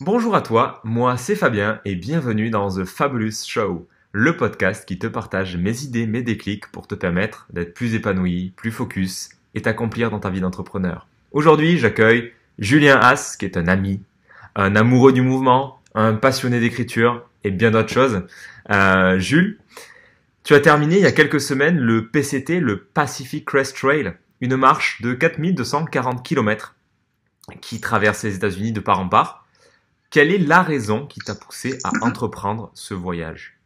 Bonjour à toi, moi c'est Fabien et bienvenue dans The Fabulous Show, le podcast qui te partage mes idées, mes déclics pour te permettre d'être plus épanoui, plus focus et t'accomplir dans ta vie d'entrepreneur. Aujourd'hui, j'accueille Julien Haas, qui est un ami, un amoureux du mouvement, un passionné d'écriture et bien d'autres choses. Euh, Jules, tu as terminé il y a quelques semaines le PCT, le Pacific Crest Trail, une marche de 4240 km qui traverse les États-Unis de part en part. Quelle est la raison qui t'a poussé à entreprendre ce voyage?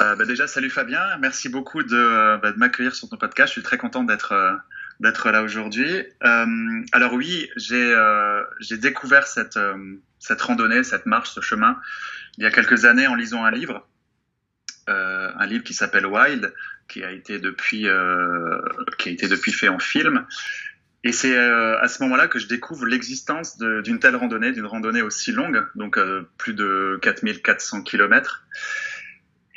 Euh, bah déjà, salut Fabien, merci beaucoup de, bah, de m'accueillir sur ton podcast. Je suis très content d'être euh, d'être là aujourd'hui. Euh, alors oui, j'ai euh, j'ai découvert cette euh, cette randonnée, cette marche, ce chemin il y a quelques années en lisant un livre, un livre qui s'appelle Wild, qui a été depuis qui a été depuis fait en film. Et c'est à ce moment-là que je découvre l'existence d'une telle randonnée, d'une randonnée aussi longue, donc plus de 4400 kilomètres.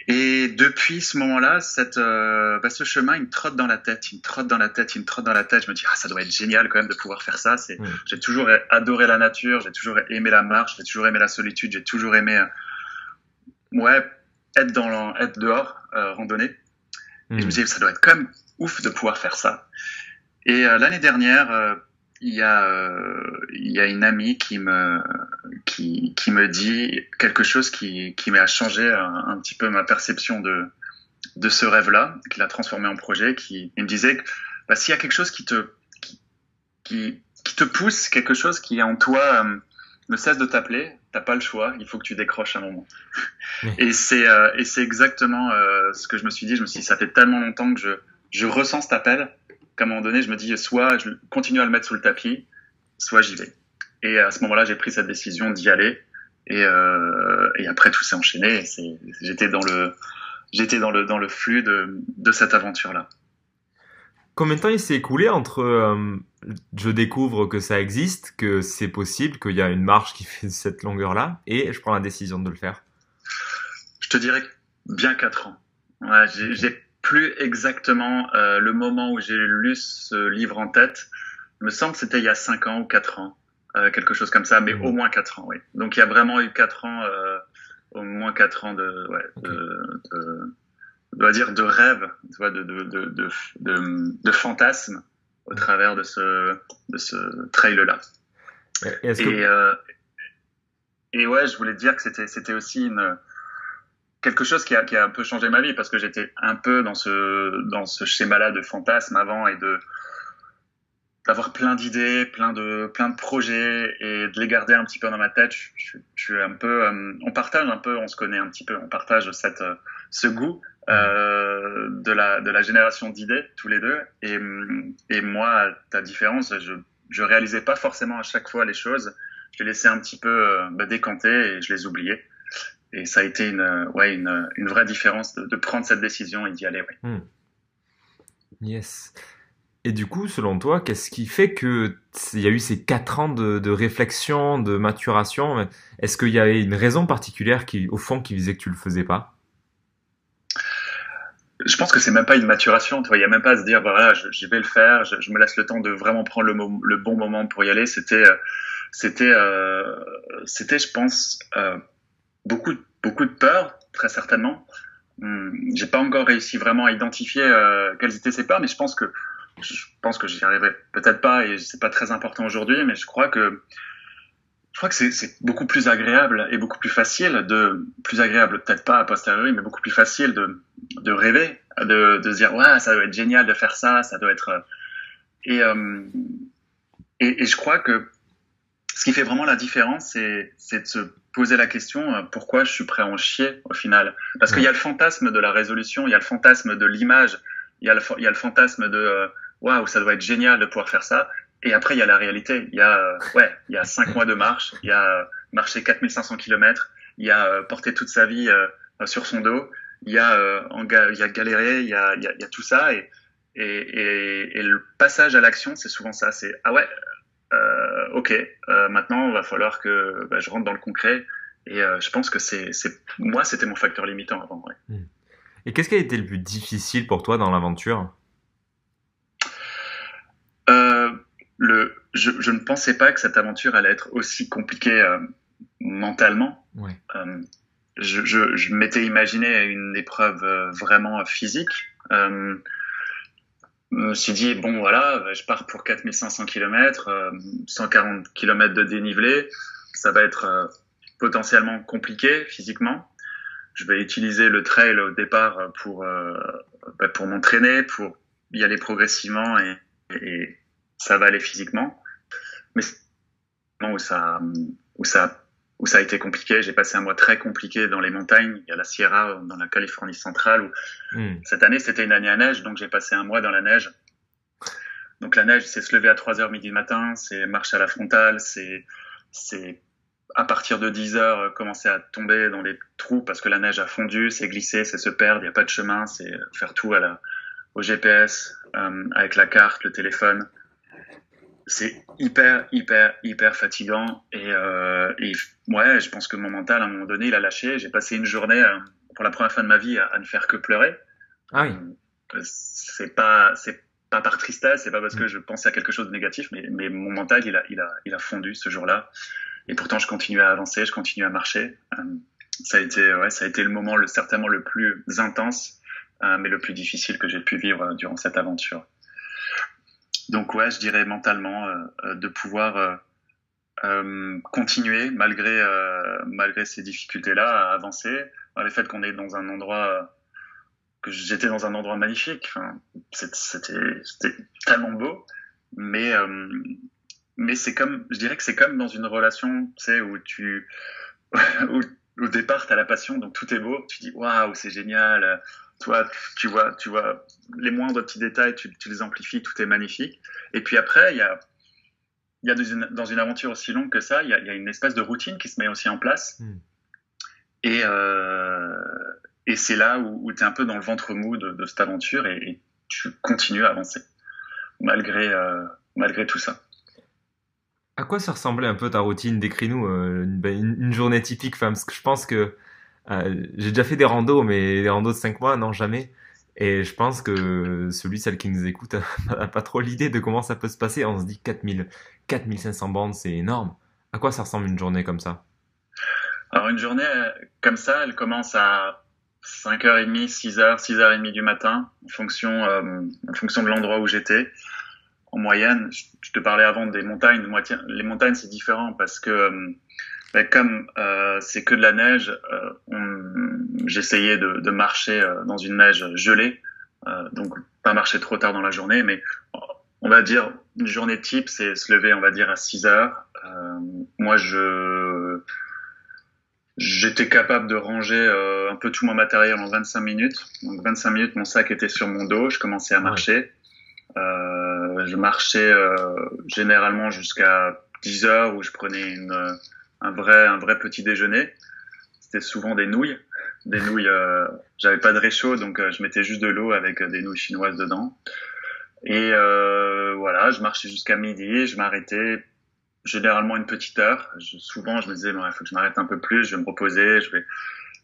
Et depuis ce moment-là, cette, euh, bah, ce chemin, il me trotte dans la tête, il me trotte dans la tête, il me trotte dans la tête. Je me dis, ah, ça doit être génial quand même de pouvoir faire ça. C'est, j'ai toujours adoré la nature, j'ai toujours aimé la marche, j'ai toujours aimé la solitude, j'ai toujours aimé, euh, ouais, être dans, être dehors, euh, randonner. Et je me mm. dis, ça doit être quand même ouf de pouvoir faire ça. Et euh, l'année dernière, euh, il y a, euh, il y a une amie qui me, qui, qui me dit quelque chose qui, qui m'a changé un, petit peu ma perception de, de ce rêve-là, qui l'a transformé en projet, qui il me disait que bah, s'il y a quelque chose qui te, qui, qui, qui, te pousse, quelque chose qui est en toi euh, ne cesse de t'appeler, t'as pas le choix, il faut que tu décroches un moment. Et c'est euh, et c'est exactement euh, ce que je me suis dit. Je me suis dit, ça fait tellement longtemps que je, je ressens cet appel qu'à un moment donné, je me dis, soit je continue à le mettre sous le tapis, soit j'y vais. Et à ce moment-là, j'ai pris cette décision d'y aller. Et, euh, et après, tout s'est enchaîné. J'étais dans le, j'étais dans le, dans le flux de, de cette aventure-là. Combien de temps il s'est écoulé entre euh, je découvre que ça existe, que c'est possible, qu'il y a une marche qui fait cette longueur-là, et je prends la décision de le faire? Je te dirais bien 4 ans. Ouais, j'ai plus exactement euh, le moment où j'ai lu ce livre en tête. Il me semble que c'était il y a 5 ans ou 4 ans. Euh, quelque chose comme ça, mais mmh. au moins 4 ans, oui. Donc il y a vraiment eu 4 ans, euh, au moins 4 ans de, ouais, de, de, de, dire de rêve, tu vois, de, de, de, de, de, fantasme au mmh. travers de ce, de ce trail-là. Et, et, euh, et, ouais, je voulais te dire que c'était aussi une, quelque chose qui a, un peu changé ma vie parce que j'étais un peu dans ce, schéma-là de fantasme avant et d'avoir plein d'idées, plein de projets et de les garder un petit peu dans ma tête. Je, suis un peu, euh, on partage un peu, on se connaît un petit peu, on partage euh, ce goût euh, de la génération d'idées tous les deux. Et et moi, ta différence, je je réalisais pas forcément à chaque fois les choses. Je les laissais un petit peu bah, décanter et je les oubliais. Et ça a été une ouais une une vraie différence de, de prendre cette décision et d'y aller. Ouais. Hmm. Yes. Et du coup, selon toi, qu'est-ce qui fait que il y a eu ces quatre ans de, de réflexion, de maturation Est-ce qu'il y avait une raison particulière qui, au fond, qui faisait que tu le faisais pas? Je pense que c'est même pas une maturation. Tu vois, il y a même pas à se dire, voilà, je, vais le faire. Je, je, me laisse le temps de vraiment prendre le, le bon moment pour y aller. C'était, euh, c'était, euh, c'était, je pense, euh, beaucoup, beaucoup de peur, très certainement. Hum, j'ai pas encore réussi vraiment à identifier euh, quelles étaient ces peurs, mais je pense que je pense que j'y arriverai peut-être pas et c'est pas très important aujourd'hui, mais je crois que je crois que c'est beaucoup plus agréable et beaucoup plus facile de plus agréable peut-être pas a posteriori, mais beaucoup plus facile de de rêver, de de dire ouais ça doit être génial de faire ça, ça doit être et euh, et, et je crois que ce qui fait vraiment la différence, c'est c'est de se poser la question euh, pourquoi je suis prêt à en chier au final, parce qu'il y a le fantasme de la résolution, il y a le fantasme de l'image, il y a le fantasme de euh, waouh, ça doit être génial de pouvoir faire ça. Et après, il y a la réalité. Il y a, euh, ouais, il y a cinq mois de marche, il y a euh, marché 4500 km, il y a euh, porté toute sa vie sur son dos, il y a, il a galéré, il y a, tout ça. Et, et, le passage à l'action, c'est souvent ça. C'est, ah ouais, euh, ok, euh, maintenant, il va falloir que bah, je rentre dans le concret. Et euh, je pense que c'est, moi, c'était mon facteur limitant avant. Ouais. Hmm. Et qu'est-ce qui a été le plus difficile pour toi dans l'aventure? Je, je, ne pensais pas que cette aventure allait être aussi compliquée mentalement. Ouais. Je, je, je m'étais imaginé une épreuve vraiment physique. Je me suis dit, bon voilà, je pars pour 4500 km, 140 km de dénivelé, ça va être euh, potentiellement compliqué physiquement. Je vais utiliser le trail au départ pour, euh, bah, pour m'entraîner, pour y aller progressivement et, et, ça va aller physiquement. Mais où ça, où ça, où ça a été compliqué, j'ai passé un mois très compliqué dans les montagnes. Il y a la Sierra dans la Californie centrale où Mm. cette année c'était une année à neige, donc j'ai passé un mois dans la neige. Donc la neige, c'est se lever à 3 heures midi matin, c'est marcher à la frontale, c'est à partir de 10 heures euh, commencer à tomber dans les trous parce que la neige a fondu, c'est glisser, c'est se perdre, il n'y a pas de chemin, c'est faire tout à la, au GPS, euh, avec la carte, le téléphone. C'est hyper, hyper, hyper fatigant et, euh, et ouais, je pense que mon mental, à un moment donné, il a lâché. J'ai passé une journée, euh, pour la première fois de ma vie, à, à ne faire que pleurer. Ah oui. Euh, C'est pas, c'est pas par tristesse, c'est pas parce que je pensais à quelque chose de négatif, mais, mais mon mental, il a, il a, il a fondu ce jour-là. Et pourtant, je continue à avancer, je continue à marcher. Euh, ça a été, ouais, ça a été le moment, le, certainement le plus intense, mais le plus difficile que j'ai pu vivre durant cette aventure. Donc ouais, je dirais mentalement euh, euh, de pouvoir euh, euh, continuer malgré euh, malgré ces difficultés-là à avancer. Le fait qu'on est dans un endroit que j'étais dans un endroit magnifique. Enfin, c'était tellement beau, mais mais c'est comme je dirais que c'est comme dans une relation, tu sais, où tu où, au départ t'as la passion, donc tout est beau. Tu dis waouh, c'est génial. Toi, tu vois, tu vois les moindres petits détails, tu, tu les amplifies, tout est magnifique. Et puis après, il y a il y a dans une, dans une aventure aussi longue que ça, il y, a, il y a une espèce de routine qui se met aussi en place. Mm. Et, euh, et c'est là où, où tu es un peu dans le ventre mou de, de cette aventure et, et, tu continues à avancer, malgré, euh, malgré tout ça. À quoi ça ressemblait un peu ta routine? Décris-nous euh, une, journée typique, enfin, parce que je pense que euh, j'ai déjà fait des randos, mais des randos de 5 mois, non, jamais. Et je pense que celui, celle qui nous écoute, n'a pas trop l'idée de comment ça peut se passer. On se dit 4000, 4500 bandes, c'est énorme. À quoi ça ressemble une journée comme ça? Alors, une journée comme ça, elle commence à 5h30, 6h, 6h30 du matin, en fonction, euh, en fonction de l'endroit où j'étais. En moyenne, je te parlais avant des montagnes. Les montagnes, c'est différent parce que euh, ben, comme euh, c'est que de la neige, euh, j'essayais de, de, marcher euh, dans une neige gelée, donc pas marcher trop tard dans la journée, mais on va dire une journée type, c'est se lever, on va dire à 6 heures. Moi, je j'étais capable de ranger euh, un peu tout mon matériel en 25 minutes. Donc 25 minutes, mon sac était sur mon dos, je commençais à marcher. Euh, je marchais euh, généralement jusqu'à 10 heures où je prenais une, un vrai un vrai petit déjeuner. C'était souvent des nouilles, des nouilles. Euh, J'avais pas de réchaud, donc euh, je mettais juste de l'eau avec des nouilles chinoises dedans. Et euh, voilà, je marchais jusqu'à midi, je m'arrêtais généralement une petite heure. Je, souvent, je me disais, bon, il faut que je m'arrête un peu plus, je vais me reposer, je vais.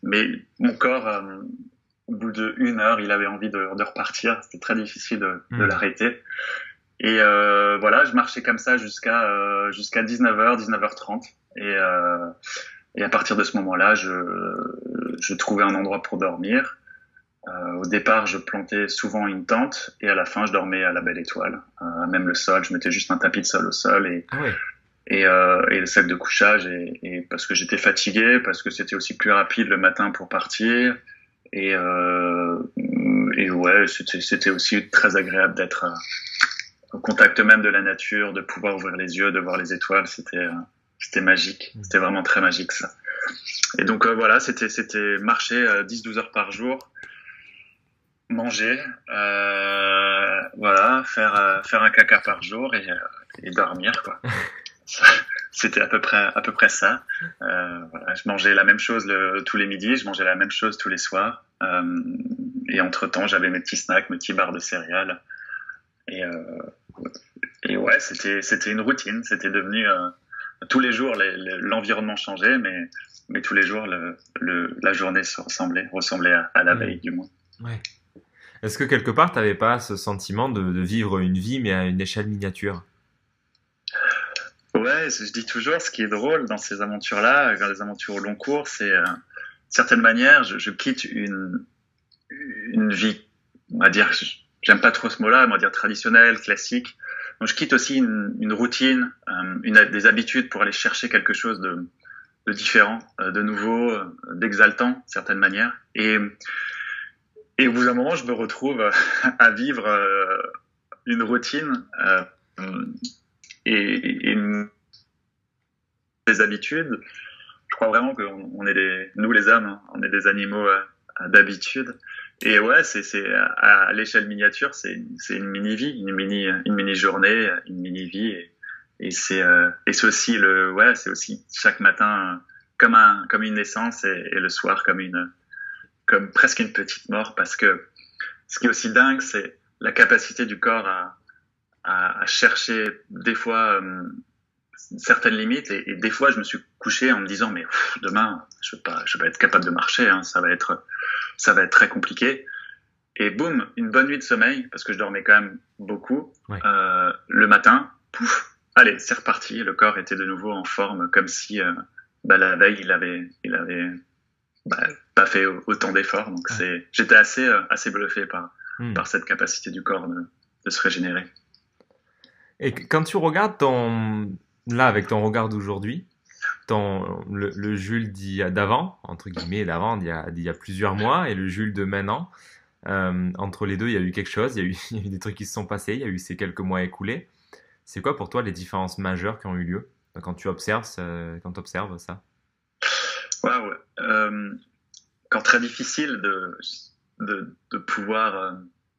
Mais mon corps, euh, au bout d'une heure, il avait envie de, de repartir. C'était très difficile de, mmh. de l'arrêter. Et euh, voilà, je marchais comme ça jusqu'à euh, jusqu'à 19h, 19h30. Et, euh, et à partir de ce moment-là, je, je trouvais un endroit pour dormir. Euh, au départ, je plantais souvent une tente et à la fin, je dormais à la belle étoile. Euh, même le sol, je mettais juste un tapis de sol au sol et, ah et, euh, et, le sac de couchage. Et, et parce que j'étais fatigué, parce que c'était aussi plus rapide le matin pour partir. Et, euh, et ouais, c'était aussi très agréable d'être au contact même de la nature, de pouvoir ouvrir les yeux, de voir les étoiles. C'était c'était magique. C'était vraiment très magique ça. Et donc euh, voilà, c'était c'était marcher euh, 10-12 heures par jour, manger, euh, voilà, faire euh, faire un caca par jour et, et dormir quoi. c'était à peu près à peu près ça. Euh, voilà, je mangeais la même chose le, tous les midis, je mangeais la même chose tous les soirs. Euh, et entre temps, j'avais mes petits snacks, mes petits barres de céréales. Et et ouais, c'était c'était une routine. C'était devenu tous les jours, l'environnement changeait, mais, mais tous les jours, le, le, la journée se ressemblait, ressemblait à, à la veille, du moins. Ouais. Est-ce que quelque part, tu n'avais pas ce sentiment de, de, vivre une vie, mais à une échelle miniature? Ouais, je dis toujours, ce qui est drôle dans ces aventures-là, dans les aventures au long cours, c'est, euh, de certaine manière, je, je, quitte une, une vie, on va dire, j'aime pas trop ce mot-là, on va dire traditionnelle, classique. Donc je quitte aussi une, une routine, euh, une, des habitudes pour aller chercher quelque chose de, de différent, euh, de nouveau, euh, d'exaltant, de certaine manière. Et, et au bout d'un moment, je me retrouve à vivre une routine et, et des habitudes. Je crois vraiment qu'on on est des, nous les hommes, hein, on est des animaux d'habitude. Et ouais, c'est c'est à, l'échelle miniature, c'est c'est une mini vie, une mini une mini journée, une mini vie. Et, euh, et c'est aussi le ouais, c'est aussi chaque matin comme un comme une naissance et, le soir comme une comme presque une petite mort parce que ce qui est aussi dingue, c'est la capacité du corps à à, à chercher des fois euh, certaines limites et, et, des fois je me suis couché en me disant mais demain je vais pas je vais pas être capable de marcher hein, ça va être ça va être très compliqué et boum une bonne nuit de sommeil parce que je dormais quand même beaucoup ouais. euh, le matin pouf allez c'est reparti le corps était de nouveau en forme comme si euh, bah, la veille il avait il avait bah, pas fait autant d'efforts donc ouais. c'est j'étais assez euh, assez bluffé par hmm. par cette capacité du corps de, de se régénérer et quand tu regardes ton là, avec ton regard d'aujourd'hui, le, le Jules d'avant, entre guillemets, d'avant, d'il y, y, a plusieurs mois, et le Jules de maintenant, euh, entre les deux, il y a eu quelque chose, il y, a eu, des trucs qui se sont passés, il y a eu ces quelques mois écoulés. C'est quoi pour toi les différences majeures qui ont eu lieu quand tu observes, quand observes ça? Waouh Quand très difficile de pouvoir euh,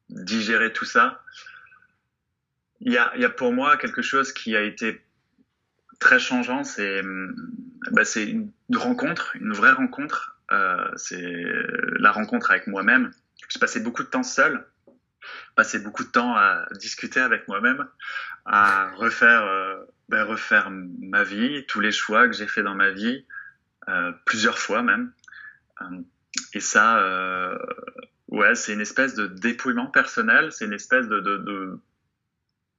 digérer tout ça, il y a, il y a pour moi quelque chose qui a été très changeant. C'est bah, une rencontre, une vraie rencontre. Euh, c'est la rencontre avec moi-même. J'ai passé beaucoup de temps seul, passé beaucoup de temps à discuter avec moi-même, à refaire, bah, refaire ma vie, tous les choix que j'ai fait dans ma vie, euh, plusieurs fois même. Euh, et ça, euh, ouais, c'est une espèce de dépouillement personnel. C'est une espèce de, de, de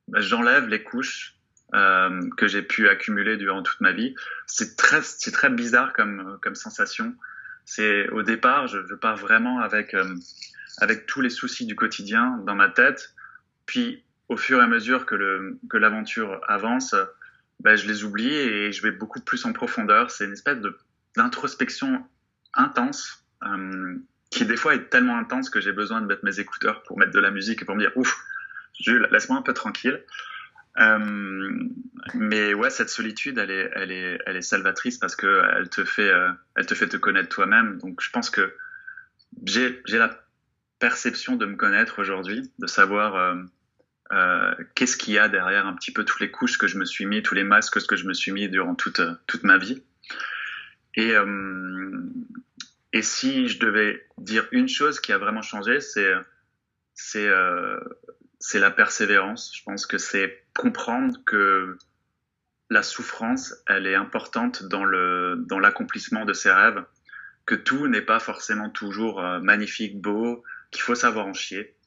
bah, j'enlève les couches euh, que j'ai pu accumuler durant toute ma vie. C'est très, c'est très bizarre comme, comme sensation. C'est au départ, je, je pars vraiment avec, euh, avec tous les soucis du quotidien dans ma tête. Puis, au fur et à mesure que, le, que l'aventure avance, ben, je les oublie et je vais beaucoup plus en profondeur. C'est une espèce de, d'introspection intense euh, qui des fois est tellement intense que j'ai besoin de mettre mes écouteurs pour mettre de la musique et pour me dire ouf, Jules, laisse-moi un peu tranquille. Euh, mais ouais, cette solitude, elle est, elle est, elle est salvatrice parce que elle te fait, euh, elle te fait te connaître toi-même. Donc, je pense que j'ai, j'ai la perception de me connaître aujourd'hui, de savoir euh, qu'est-ce qu'il y a derrière un petit peu toutes les couches que je me suis mis, tous les masques que je me suis mis durant toute, toute ma vie. Et, et si je devais dire une chose qui a vraiment changé, c'est, c'est c'est la persévérance. Je pense que c'est comprendre que la souffrance, elle est importante dans le dans l'accomplissement de ses rêves, que tout n'est pas forcément toujours euh, magnifique, beau, qu'il faut savoir en chier.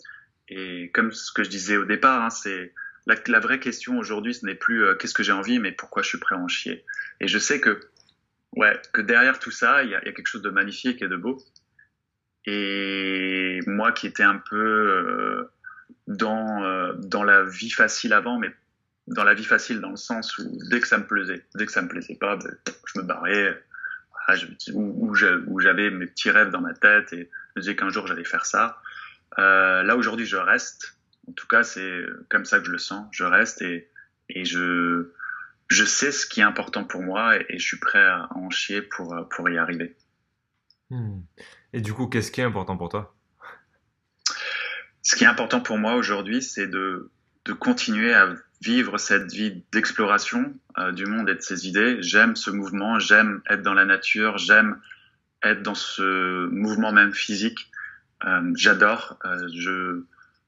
Et comme ce que je disais au départ, hein, c'est la, la, vraie question aujourd'hui, ce n'est plus euh, qu'est-ce que j'ai envie, mais pourquoi je suis prêt à en chier. Et je sais que ouais, que derrière tout ça, il y a, y a, quelque chose de magnifique et de beau. Et moi qui étais un peu euh, dans, euh, dans la vie facile avant, mais dans la vie facile dans le sens où dès que ça me plaisait, dès que ça me plaisait pas, ben, je me barrais, voilà, où, où j'avais mes petits rêves dans ma tête et je me disais qu'un jour j'allais faire ça. Euh, là aujourd'hui je reste, en tout cas c'est comme ça que je le sens, je reste et, je, sais ce qui est important pour moi et, je suis prêt à en chier pour, pour y arriver. Hmm. Et du coup, qu'est-ce qui est important pour toi? Ce qui est important pour moi aujourd'hui, c'est de, de continuer à vivre cette vie d'exploration euh, du monde et de ses idées. J'aime ce mouvement, j'aime être dans la nature, j'aime être dans ce mouvement même physique. Euh, J'adore. Euh, je,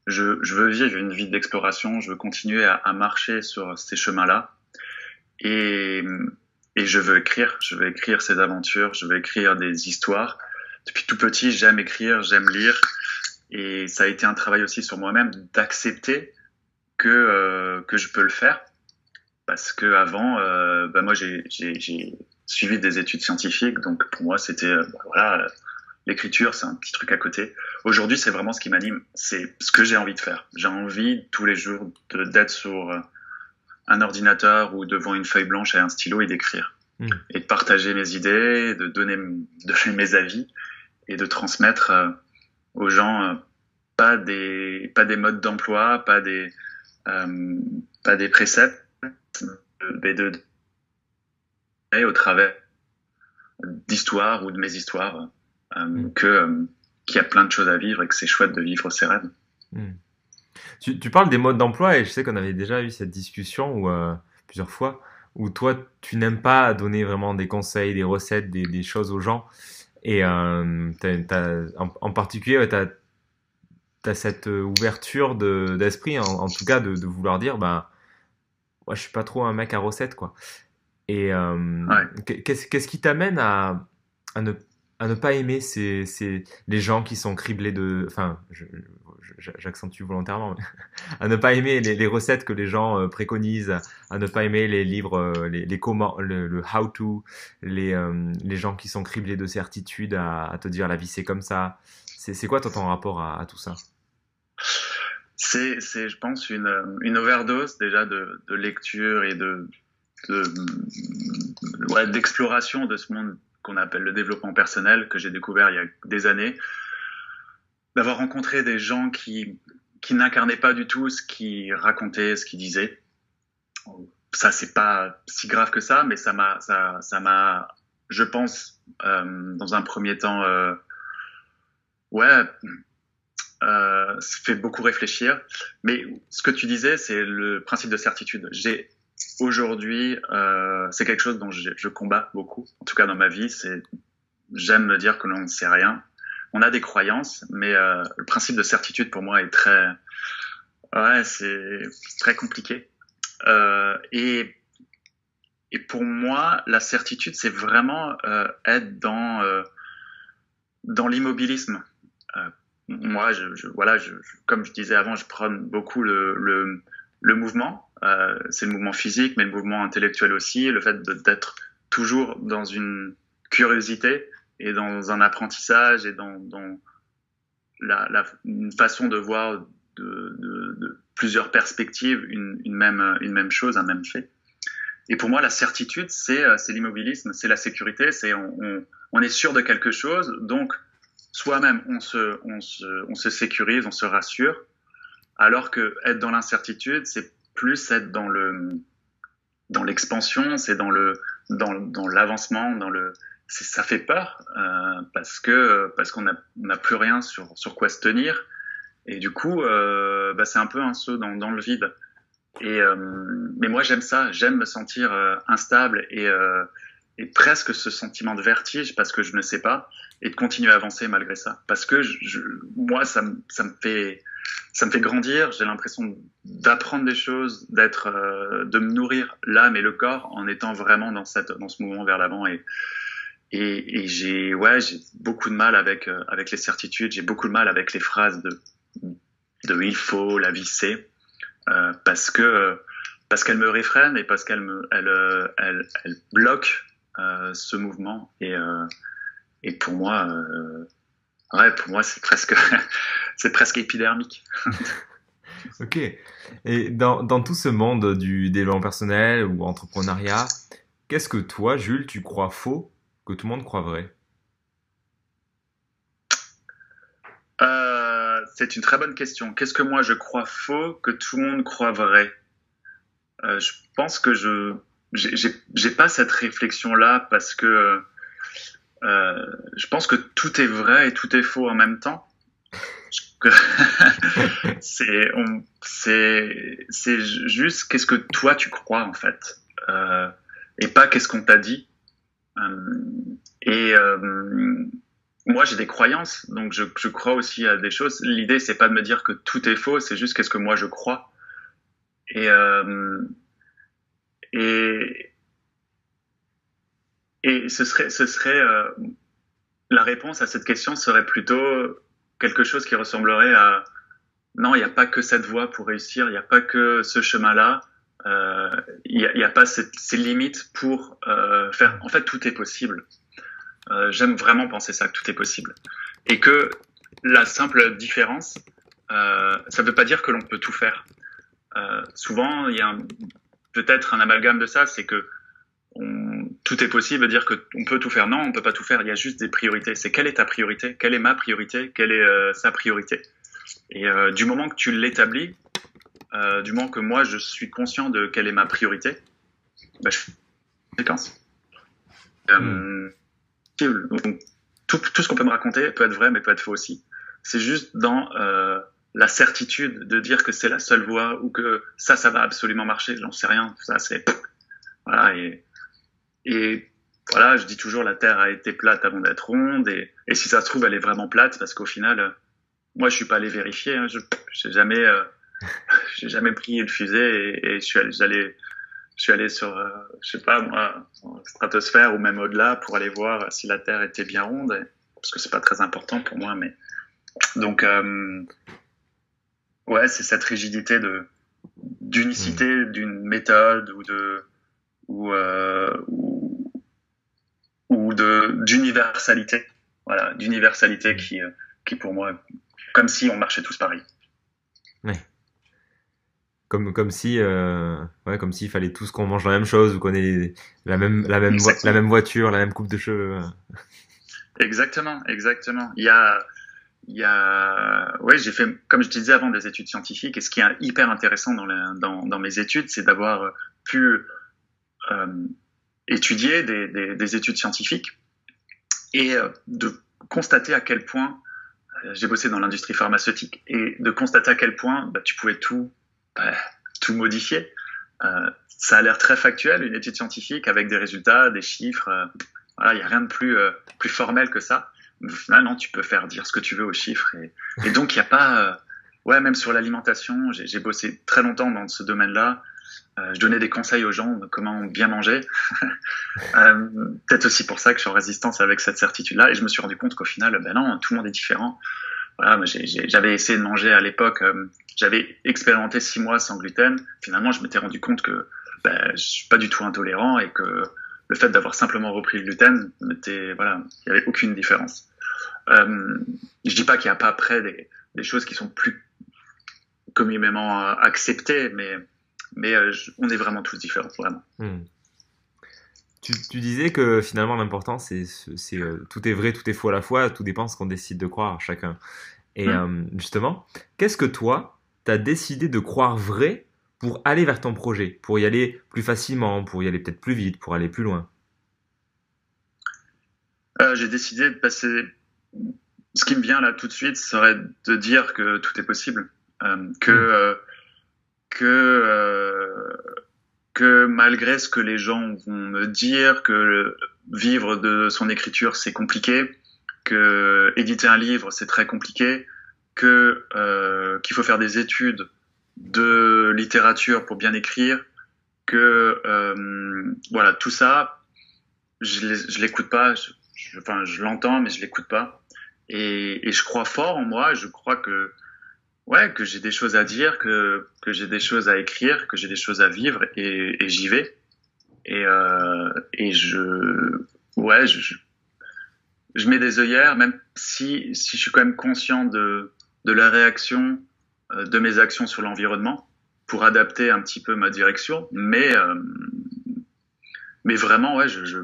je, je, veux vivre une vie d'exploration. Je veux continuer à, à, marcher sur ces chemins-là. Et, et je veux écrire. Je veux écrire ces aventures. Je veux écrire des histoires. Depuis tout petit, j'aime écrire, j'aime lire. Et ça a été un travail aussi sur moi-même d'accepter que, euh, que je peux le faire. parce que avant, euh, bah moi j'ai suivi des études scientifiques, donc pour moi c'était euh, bah voilà l'écriture c'est un petit truc à côté. Aujourd'hui c'est vraiment ce qui m'anime, c'est ce que j'ai envie de faire. J'ai envie tous les jours d'être sur euh, un ordinateur ou devant une feuille blanche et un stylo et d'écrire mmh. et de partager mes idées, de donner, de mes avis et de transmettre aux gens pas des pas des modes d'emploi, pas des pas des préceptes, B2 et au travers d'histoires ou de mes histoires euh, mm. que euh, qu'il y a plein de choses à vivre et que c'est chouette de vivre ses rêves. Mm. Tu, tu, parles des modes d'emploi et je sais qu'on avait déjà eu cette discussion où, euh, plusieurs fois où toi tu n'aimes pas donner vraiment des conseils, des recettes, des, des choses aux gens et en, en, particulier tu as, as, cette ouverture d'esprit en, en, tout cas de, de vouloir dire bah moi, je suis pas trop un mec à recette, quoi. Et euh, qu'est-ce qui t'amène à, à, ne, à ne pas aimer ces, ces, les gens qui sont criblés de. Enfin, j'accentue volontairement, à ne pas aimer les, les, recettes que les gens euh, préconisent, à ne pas aimer les livres, euh, les, les comment, le, how-to, les, les gens qui sont criblés de certitude à, à te dire la vie c'est comme ça. C'est quoi ton, ton rapport à, à tout ça? C'est, c'est, je pense, une, une overdose déjà de, de lecture et de, de ouais, d'exploration de ce monde qu'on appelle le développement personnel que j'ai découvert il y a des années, d'avoir rencontré des gens qui qui n'incarnaient pas du tout ce qu'ils racontaient, ce qu'ils disaient. Ça, c'est pas si grave que ça, mais ça m'a, ça, ça m'a, je pense, euh, dans un premier temps, euh, ouais, euh, fait beaucoup réfléchir. Mais ce que tu disais, c'est le principe de certitude. J'ai aujourd'hui, euh, c'est quelque chose dont je, je, combats beaucoup. En tout cas, dans ma vie, c'est j'aime me dire que l'on ne sait rien. On a des croyances, mais euh, le principe de certitude pour moi est très, ouais, c'est très compliqué. Euh, et et pour moi, la certitude, c'est vraiment euh, être dans euh, dans l'immobilisme. Euh, moi, je, je voilà, je, comme je disais avant, je prône beaucoup le, le, le mouvement. Euh, c'est le mouvement physique, mais le mouvement intellectuel aussi. Le fait d'être toujours dans une curiosité et dans un apprentissage et dans, dans la, la une façon de voir de, de, de plusieurs perspectives une, une, même, une même chose, un même fait. Et pour moi, la certitude, c'est l'immobilisme, c'est la sécurité, c'est on, on, on, est sûr de quelque chose, donc soi-même, on se, on, se, on se sécurise, on se rassure, alors que être dans l'incertitude, c'est plus être dans le dans l'expansion, c'est dans le dans, dans l'avancement, dans le ça fait peur euh, parce que parce qu'on n'a plus rien sur sur quoi se tenir. Et du coup euh, bah, c'est un peu un saut dans, dans le vide. Et euh, mais moi j'aime ça, j'aime me sentir euh, instable et euh, et presque ce sentiment de vertige parce que je ne sais pas et de continuer à avancer malgré ça. Parce que je, moi ça me, ça me fait ça me fait grandir j'ai l'impression d'apprendre des choses d'être euh, de me nourrir l'âme et le corps en étant vraiment dans cette dans ce mouvement vers l'avant et et, j'ai ouais j'ai beaucoup de mal avec euh, avec les certitudes j'ai beaucoup de mal avec les phrases de de il faut la vie euh, parce que parce qu'elle me réfrène et parce qu'elle me elle, elle, bloque ce mouvement. Et, et pour moi, ouais, pour moi, c'est presque, c'est presque épidermique. ok. Et dans, dans tout ce monde du développement personnel ou entrepreneuriat, qu'est-ce que toi, Jules, tu crois faux que tout le monde croit vrai? Euh, C'est une très bonne question. Qu'est-ce que moi je crois faux que tout le monde croit vrai? Euh, Je pense que je j'ai pas cette réflexion là parce que euh, je pense que tout est vrai et tout est faux en même temps. c'est juste qu'est-ce que toi tu crois en fait euh, et pas qu'est-ce qu'on t'a dit. Euh, et euh, moi j'ai des croyances donc je, crois aussi à des choses. L'idée c'est pas de me dire que tout est faux, c'est juste qu'est-ce que moi je crois. Et et, et ce serait, ce serait la réponse à cette question serait plutôt quelque chose qui ressemblerait à non, il n'y a pas que cette voie pour réussir, il n'y a pas que ce chemin-là. il n'y a, pas ces limites pour faire. En fait, tout est possible. J'aime vraiment penser ça, que tout est possible. Et que la simple différence, ça ne veut pas dire que l'on peut tout faire. souvent, il y a peut-être un amalgame de ça, c'est que tout est possible, dire que on peut tout faire. Non, on peut pas tout faire. Il y a juste des priorités. C'est quelle est ta priorité? Quelle est ma priorité? Quelle est euh, sa priorité? Et euh, du moment que tu l'établis, euh, du moment que moi je suis conscient de quelle est ma priorité, bah, je fais séquence. Hmm. tout, tout, ce qu'on peut me raconter peut être vrai, mais peut être faux aussi. C'est juste dans la certitude de dire que c'est la seule voie ou que ça, ça va absolument marcher. J'en sais rien. Ça, c'est voilà et et voilà, je dis toujours la Terre a été plate avant d'être ronde, et, et, si ça se trouve, elle est vraiment plate, parce qu'au final, euh, moi, je suis pas allé vérifier. Hein, je j'ai jamais, euh, j'ai jamais pris le fusée et, et je suis allé, j'allais, je suis allé sur, euh, je sais pas moi, stratosphère ou même au-delà pour aller voir si la Terre était bien ronde, parce que c'est pas très important pour moi, mais donc ouais, c'est cette rigidité de d'unicité mmh. d'une méthode ou de ou, ou, ou de d'universalité, voilà, d'universalité qui, euh, qui pour moi, comme si on marchait tous pareil. Ouais. Comme, comme si euh, ouais comme s'il fallait tous qu'on mange la même chose ou qu'on ait la même la même la même voiture la même coupe de cheveux exactement exactement il y a il y a ouais j'ai fait comme je te disais avant des études scientifiques et ce qui est hyper intéressant dans, dans, dans mes études c'est d'avoir pu euh, étudier des, des, des, études scientifiques et euh, de constater à quel point euh, j'ai bossé dans l'industrie pharmaceutique et de constater à quel point bah, tu pouvais tout bah, tout modifier. Euh, ça a l'air très factuel, une étude scientifique avec des résultats, des chiffres. Voilà, il n'y a rien de plus plus formel que ça. Mais au final, non, tu peux faire dire ce que tu veux aux chiffres et, et donc il n'y a pas. ouais, même sur l'alimentation, j'ai bossé très longtemps dans ce domaine-là. Euh, je donnais des conseils aux gens de comment bien manger. euh, Peut-être aussi pour ça que je suis en résistance avec cette certitude-là. Et je me suis rendu compte qu'au final, ben non, tout le monde est différent. Voilà, j'avais essayé de manger à l'époque, euh, j'avais expérimenté six mois sans gluten. Finalement, je m'étais rendu compte que ben, je suis pas du tout intolérant et que le fait d'avoir simplement repris le gluten, voilà, il y avait aucune différence. Euh, je dis pas qu'il n'y a pas après des, des, choses qui sont plus communément acceptées, mais mais euh, on est vraiment tous différents, vraiment. Hmm. Tu, tu, disais que finalement l'important c'est euh, tout est vrai, tout est faux à la fois, tout dépend de ce qu'on décide de croire chacun. Et hmm. euh, justement, qu'est-ce que toi, tu as décidé de croire vrai pour aller vers ton projet, pour y aller plus facilement, pour y aller peut-être plus vite, pour aller plus loin? J'ai décidé de passer. Ce qui me vient là tout de suite serait de dire que tout est possible, que hmm que euh, que malgré ce que les gens vont me dire, que vivre de son écriture c'est compliqué, que éditer un livre c'est très compliqué, que euh, qu'il faut faire des études de littérature pour bien écrire, que euh, voilà tout ça, je, l'écoute pas, je, enfin je l'entends mais je l'écoute pas, et je crois fort en moi, je crois que ouais, que j'ai des choses à dire, que, que j'ai des choses à écrire, que j'ai des choses à vivre et, et j'y vais. Et, euh, et je, ouais, je, je mets des œillères, même si, si je suis quand même conscient de, de la réaction euh, de mes actions sur l'environnement pour adapter un petit peu ma direction. Mais, euh, mais vraiment, ouais, je, je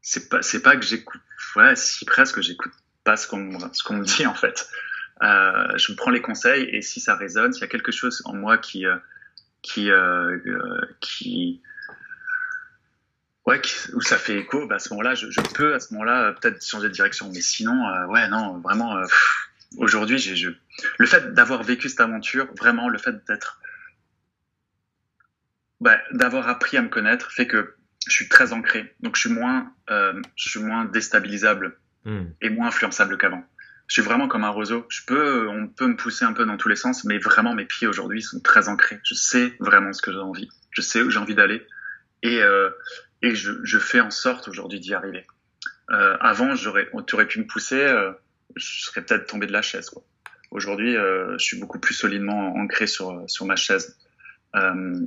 c'est pas, c'est pas que j'écoute, ouais, si presque j'écoute pas ce qu'on, ce qu'on me dit en fait. Euh, je prends les conseils et si ça résonne, s'il y a quelque chose en moi qui euh, qui euh, qui ouais où ça fait écho, bah à ce moment-là, je, je, peux à ce moment-là peut-être changer de direction. Mais sinon, ouais, non, vraiment. Aujourd'hui, je... le fait d'avoir vécu cette aventure, vraiment, le fait d'être bah, d'avoir appris à me connaître fait que je suis très ancré. Donc je suis moins, je suis moins déstabilisable mmh. et moins influençable qu'avant je suis vraiment comme un roseau. Je peux, on peut me pousser un peu dans tous les sens, mais vraiment mes pieds aujourd'hui sont très ancrés. Je sais vraiment ce que j'ai envie. Je sais où j'ai envie d'aller et euh, et je, je, fais en sorte aujourd'hui d'y arriver. Euh, avant, j'aurais, tu aurais pu me pousser, euh, je serais peut-être tombé de la chaise. Quoi. Aujourd'hui, euh, je suis beaucoup plus solidement ancré sur sur ma chaise. Euh,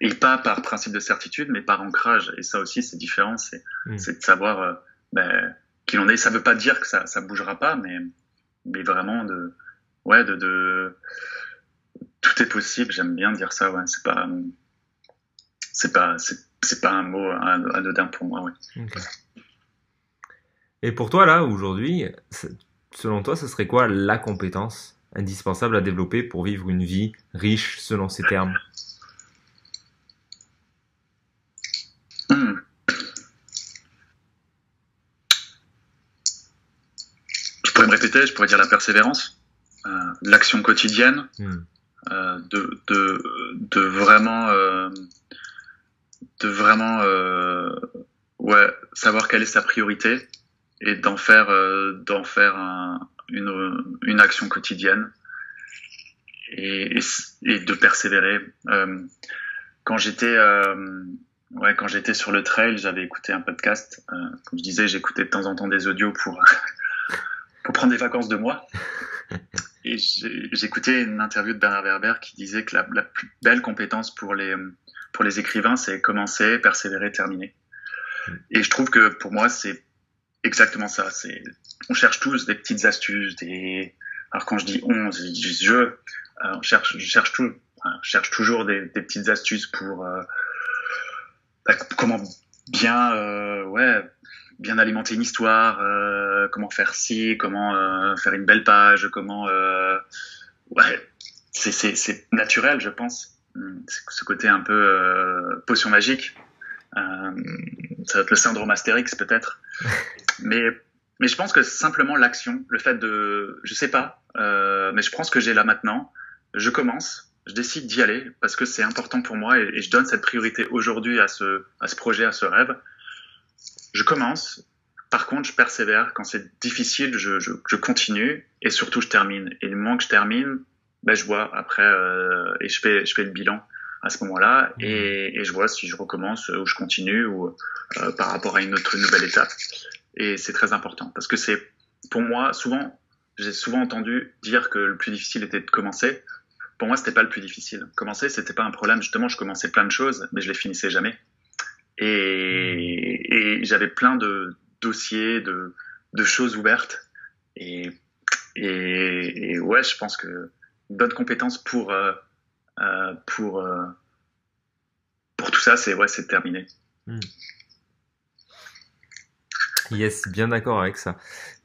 et pas par principe de certitude, mais par ancrage. Et ça aussi, c'est différent. C'est mm. de savoir euh, ben, qu'il en est. Ça veut pas dire que ça ça bougera pas, mais mais vraiment de ouais de, de tout est possible. J'aime bien dire ça. Ouais, c'est pas c'est pas c'est pas un mot anodin pour moi. Ouais. Et pour toi là aujourd'hui, selon toi, ce serait quoi la compétence indispensable à développer pour vivre une vie riche selon ces termes hmm. Je pourrais je dire la persévérance, euh, l'action quotidienne, hmm. euh, de, de, de, vraiment, euh, de vraiment ouais, savoir quelle est sa priorité et d'en faire, d'en faire un, une, une action quotidienne et, et, de persévérer. Quand j'étais ouais, quand j'étais sur le trail, j'avais écouté un podcast. Euh, comme je disais, j'écoutais de temps en temps des audios pour pour prendre des vacances de moi. Et j'écoutais une interview de Bernard Werber qui disait que la, la plus belle compétence pour les pour les écrivains, c'est commencer, persévérer, terminer. Et je trouve que pour moi, c'est exactement ça. C'est on cherche tous des petites astuces, des. Alors quand je dis on, je dis je, euh, on cherche, je cherche tout, cherche toujours des, des, petites astuces pour euh, bah, comment bien, euh, ouais, bien alimenter une histoire, euh, comment faire ci, comment euh, faire une belle page, comment, ouais, c'est naturel, je pense. Ce côté un peu potion magique. ça va être le syndrome Astérix peut-être, mais mais je pense que simplement l'action, le fait de, je sais pas, euh, mais je pense que j'ai là maintenant. Je commence, je décide d'y aller parce que c'est important pour moi et, je donne cette priorité aujourd'hui à ce, à ce projet, à ce rêve. Je commence. Par contre, je persévère. Quand c'est difficile, je, je, je, continue et surtout je termine. Et le moment que je termine, ben, je vois après euh, et je fais, je fais le bilan à ce moment-là mmh. et, et, je vois si je recommence ou je continue ou euh, par rapport à une autre nouvelle étape. Et c'est très important parce que c'est, pour moi, souvent, j'ai souvent entendu dire que le plus difficile était de commencer. Pour moi, c'était pas le plus difficile. Commencer, c'était pas un problème. Justement, je commençais plein de choses, mais je les finissais jamais. Et, et j'avais plein de dossiers, de, de choses ouvertes. Et, et, ouais, je pense que bonne compétence pour, euh, euh, pour, euh, pour tout ça, c'est ouais, terminé. Hmm. Yes, bien d'accord avec ça.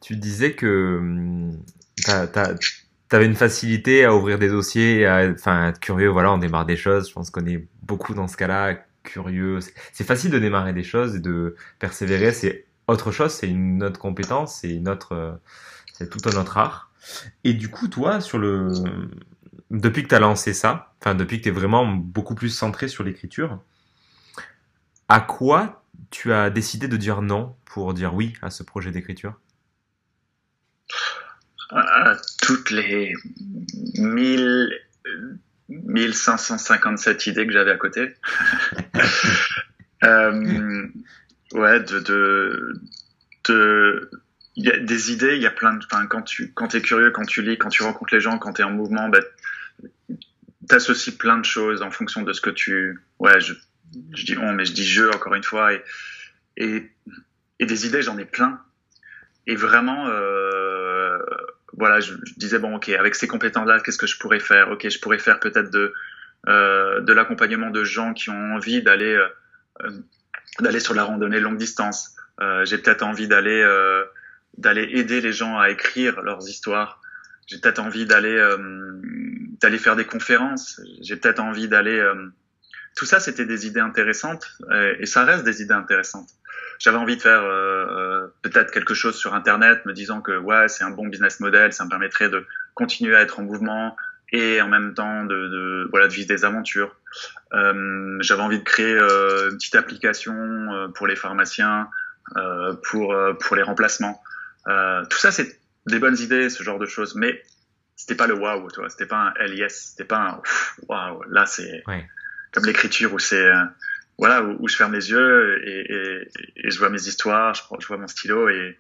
Tu disais que hum, tu avais une facilité à ouvrir des dossiers, à, enfin, être curieux. Voilà, on démarre des choses. Je pense qu'on est beaucoup dans ce cas-là, curieux. C'est facile de démarrer des choses et de persévérer. C'est autre chose, c'est une autre compétence, c'est c'est tout un autre art. Et du coup, toi, sur le, depuis que tu as lancé ça, enfin, depuis que tu es vraiment beaucoup plus centré sur l'écriture, à quoi tu as décidé de dire non pour dire oui à ce projet d'écriture? Toutes les 1000, 1557 idées que j'avais à côté. euh, ouais, de, de, de, y a des idées, il y a plein de, enfin, quand tu, quand es curieux, quand tu lis, quand tu rencontres les gens, quand tu es en mouvement, bah, t'associes plein de choses en fonction de ce que tu, ouais, je, je dis on, mais je dis je encore une fois, et, et, et des idées, j'en ai plein. Et vraiment, euh, voilà, je, disais bon, ok, avec ces compétences-là, qu'est-ce que je pourrais faire? Ok, je pourrais faire peut-être de euh, de l'accompagnement de gens qui ont envie d'aller euh, d'aller sur la randonnée longue distance. Euh, j'ai peut-être envie d'aller euh, d'aller aider les gens à écrire leurs histoires. J'ai peut-être envie d'aller d'aller faire des conférences. J'ai peut-être envie d'aller tout ça, c'était des idées intéressantes et ça reste des idées intéressantes j'avais envie de faire euh, euh, peut-être quelque chose sur Internet, me disant que ouais, c'est un bon business model, ça me permettrait de continuer à être en mouvement et en même temps de, de voilà de vivre des aventures. Euh, j'avais envie de créer euh, une petite application euh, pour les pharmaciens, pour pour les remplacements. tout ça, c'est des bonnes idées, ce genre de choses, mais c'était pas le waouh, tu vois, c'était pas un LIS, c'était pas un waouh. Là, c'est ouais. comme l'écriture où c'est voilà, où, je ferme les yeux et, et, et, je vois mes histoires, je, je vois mon stylo et,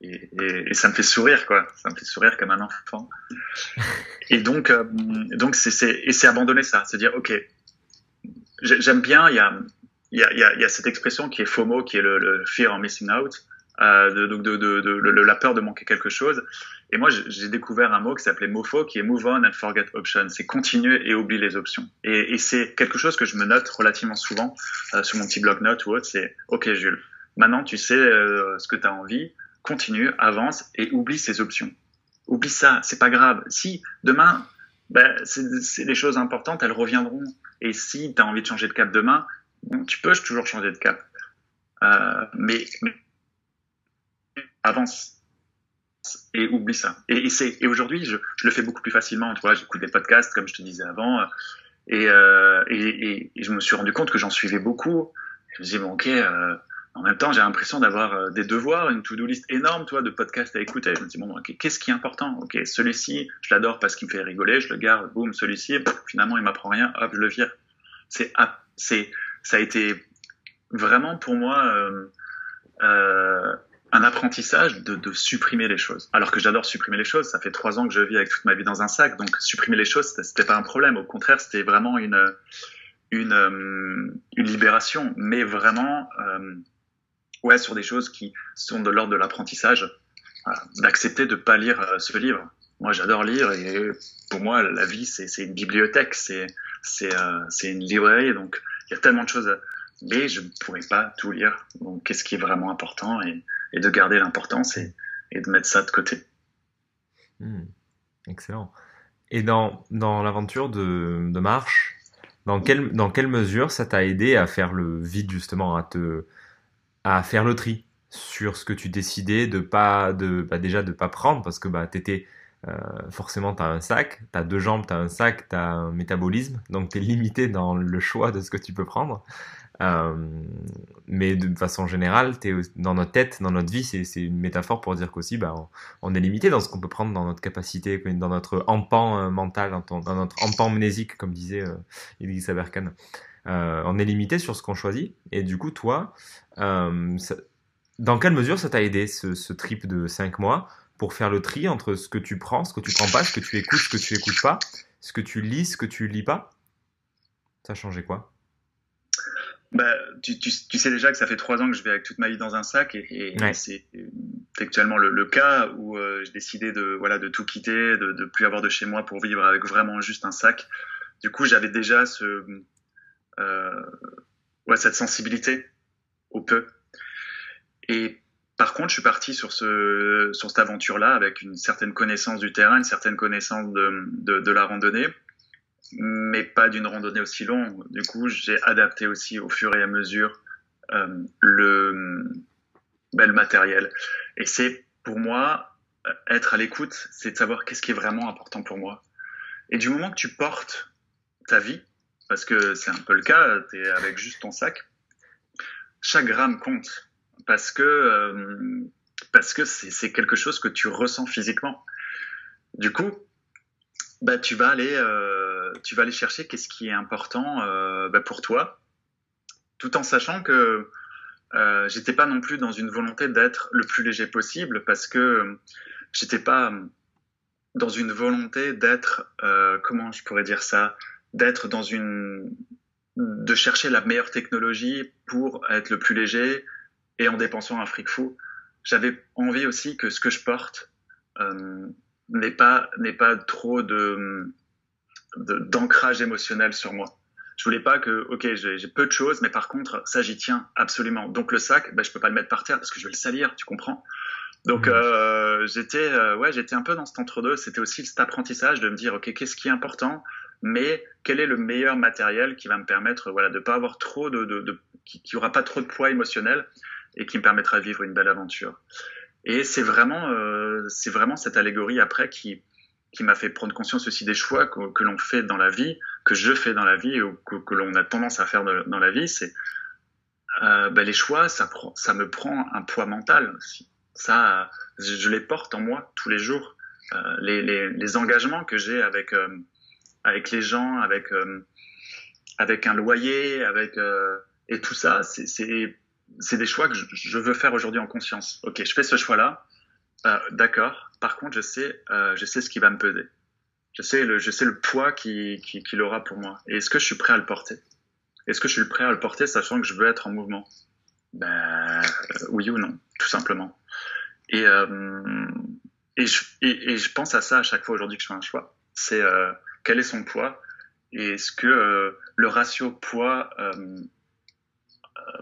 et, ça me fait sourire, quoi. Ça me fait sourire comme un enfant. Et donc, euh, donc c'est, et c'est abandonner ça, c'est dire, ok, j'aime bien, il y a, il y, a, il y a cette expression qui est FOMO, qui est le, le fear of missing out, euh, de, de, de, de, la peur de manquer quelque chose. Et moi, j'ai découvert un mot qui s'appelait MOFO, qui est Move on and forget options. C'est continuer et oublier les options. Et, c'est quelque chose que je me note relativement souvent euh, sur mon petit bloc-notes ou autre. C'est OK, Jules, maintenant tu sais euh, ce que tu as envie, continue, avance et oublie ces options. Oublie ça, c'est pas grave. Si demain, ben, c'est des choses importantes, elles reviendront. Et si tu as envie de changer de cap demain, tu peux toujours changer de cap. Euh, mais, avance et oublie ça. Et, et, aujourd'hui, je, le fais beaucoup plus facilement. Tu vois, j'écoute des podcasts, comme je te disais avant, et, euh, et, je me suis rendu compte que j'en suivais beaucoup. Je me disais, bon, ok, euh, en même temps, j'ai l'impression d'avoir euh, des devoirs, une to-do list énorme, toi, de podcasts à écouter. Je me dis, bon, qu'est-ce qui est important? Ok, celui-ci, je l'adore parce qu'il me fait rigoler, je le garde, boum, celui-ci, finalement, il m'apprend rien, hop, je le vire. C'est, ça a été vraiment pour moi euh, euh, un apprentissage de, de, supprimer les choses. Alors que j'adore supprimer les choses, ça fait trois ans que je vis avec toute ma vie dans un sac, donc supprimer les choses, c'était pas un problème. Au contraire, c'était vraiment une une, euh, une libération, mais vraiment euh, ouais sur des choses qui sont de l'ordre de l'apprentissage, d'accepter de pas lire euh, ce livre. Moi, j'adore lire et pour moi, la vie, c'est une bibliothèque, c'est c'est une librairie, donc il y a tellement de choses. Mais je ne pourrais pas tout lire. Donc, qu'est-ce qui est vraiment important et de garder l'importance et, de mettre ça de côté. Hmm. excellent. Et dans, dans l'aventure de, de, marche, dans quelle, dans quelle mesure ça t'a aidé à faire le vide justement, à, te, à faire le tri sur ce que tu décidais de pas, de, bah déjà de pas prendre parce que bah, t'étais, euh, forcément, tu as un sac, tu as deux jambes, tu as un sac, tu as un métabolisme, donc tu es limité dans le choix de ce que tu peux prendre. Euh, mais de façon générale, es dans notre tête, dans notre vie, c'est une métaphore pour dire qu'aussi, bah, on, est limité dans ce qu'on peut prendre dans notre capacité, dans notre empan euh, mental, dans, notre empan mnésique, comme disait euh, Idriss Aberkan. Euh, on est limité sur ce qu'on choisit. Et du coup, toi, ça, dans quelle mesure ça t'a aidé ce, ce trip de 5 mois pour faire le tri entre ce que tu prends, ce que tu prends pas, ce que tu écoutes, ce que tu écoutes pas, ce que tu lis, ce que tu lis pas? Ça a changé quoi? Bah, tu, tu, tu, sais déjà que ça fait trois ans que je vais avec toute ma vie dans un sac et, et c'est actuellement le, le, cas où euh, j'ai décidé de voilà de tout quitter, de, de plus avoir de chez moi pour vivre avec vraiment juste un sac. Du coup, j'avais déjà ce euh, ouais cette sensibilité au peu. Et par contre, je suis parti sur ce sur cette aventure-là avec une certaine connaissance du terrain, une certaine connaissance de, de, de la randonnée mais pas d'une randonnée aussi longue. Du coup, j'ai adapté aussi au fur et à mesure euh, le, ben, le matériel. Et c'est pour moi être à l'écoute, c'est de savoir qu'est-ce qui est vraiment important pour moi. Et du moment que tu portes ta vie, parce que c'est un peu le cas, tu es avec juste ton sac, chaque gramme compte parce que euh, parce que c'est quelque chose que tu ressens physiquement. Du coup, bah, tu vas aller euh, tu vas aller chercher qu'est-ce qui est important euh, bah, pour toi, tout en sachant que euh, j'étais pas non plus dans une volonté d'être le plus léger possible parce que j'étais pas dans une volonté d'être euh, comment je pourrais dire ça d'être dans une de chercher la meilleure technologie pour être le plus léger et en dépensant un fric fou. J'avais envie aussi que ce que je porte euh, n'ait pas n'est pas trop de d'ancrage émotionnel sur moi. Je voulais pas que, ok, j'ai peu de choses, mais par contre, ça j'y tiens absolument. Donc le sac, ben, je peux pas le mettre par terre parce que je vais le salir, tu comprends Donc mmh. euh, j'étais, euh, ouais, j'étais un peu dans cet entre-deux. C'était aussi cet apprentissage de me dire, ok, qu'est-ce qui est important, mais quel est le meilleur matériel qui va me permettre, voilà, de pas avoir trop de, de, de qui, qui aura pas trop de poids émotionnel et qui me permettra de vivre une belle aventure. Et c'est vraiment, euh, c'est vraiment cette allégorie après qui, qui m'a fait prendre conscience aussi des choix que, l'on fait dans la vie, que je fais dans la vie ou que, l'on a tendance à faire dans la vie, c'est euh, ben les choix, ça, me prend un poids mental. Ça, je, les porte en moi tous les jours. Euh, les, engagements que j'ai avec euh, les gens, avec euh, avec un loyer, avec et tout ça, c'est des choix que je, je veux faire aujourd'hui en conscience. Ok, je fais ce choix-là. D'accord par contre, je sais, euh, je sais ce qui va me peser. Je sais le, je sais le poids qu'il qui, qui aura pour moi. Et est-ce que je suis prêt à le porter? Est-ce que je suis prêt à le porter sachant que je veux être en mouvement? Ben oui ou non, tout simplement. Et, et, je, et, je pense à ça à chaque fois aujourd'hui que je fais un choix. C'est quel est son poids? Et est-ce que le ratio poids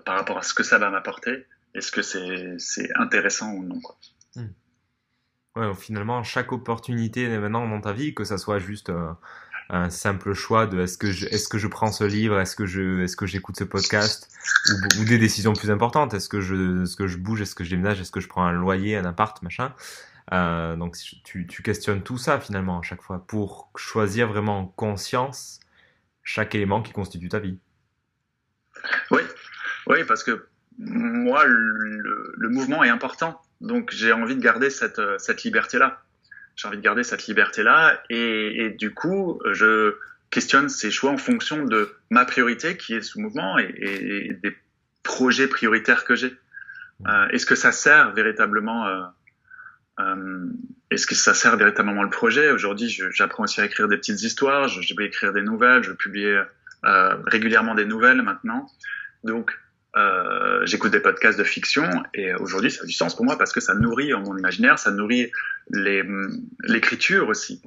par rapport à ce que ça va m'apporter, est-ce que c'est intéressant ou non quoi? Hmm. Ouais, finalement, chaque opportunité maintenant dans ta vie, que ça soit juste euh, un simple choix de est-ce que je, est-ce que je prends ce livre, est-ce que je, est-ce que j'écoute ce podcast, ou, des décisions plus importantes, est-ce que je, est-ce que je bouge, est-ce que je déménage, est-ce que je prends un loyer, un appart, machin. Euh, donc tu, tu questionnes tout ça finalement à chaque fois pour choisir vraiment en conscience chaque élément qui constitue ta vie. Oui, oui, parce que moi, le, le mouvement est important. Donc j'ai envie de garder cette, euh, cette liberté-là. J'ai envie de garder cette liberté-là et, et, du coup, je questionne ces choix en fonction de ma priorité qui est ce mouvement et, des projets prioritaires que j'ai. Euh, est-ce que ça sert véritablement euh, euh, Est-ce que ça sert véritablement le projet? Aujourd'hui, j'apprends aussi à écrire des petites histoires. Je, je, vais écrire des nouvelles. Je vais publier euh, régulièrement des nouvelles maintenant. Donc, euh, j'écoute des podcasts de fiction et aujourd'hui ça a du sens pour moi parce que ça nourrit mon imaginaire, ça nourrit l'écriture aussi.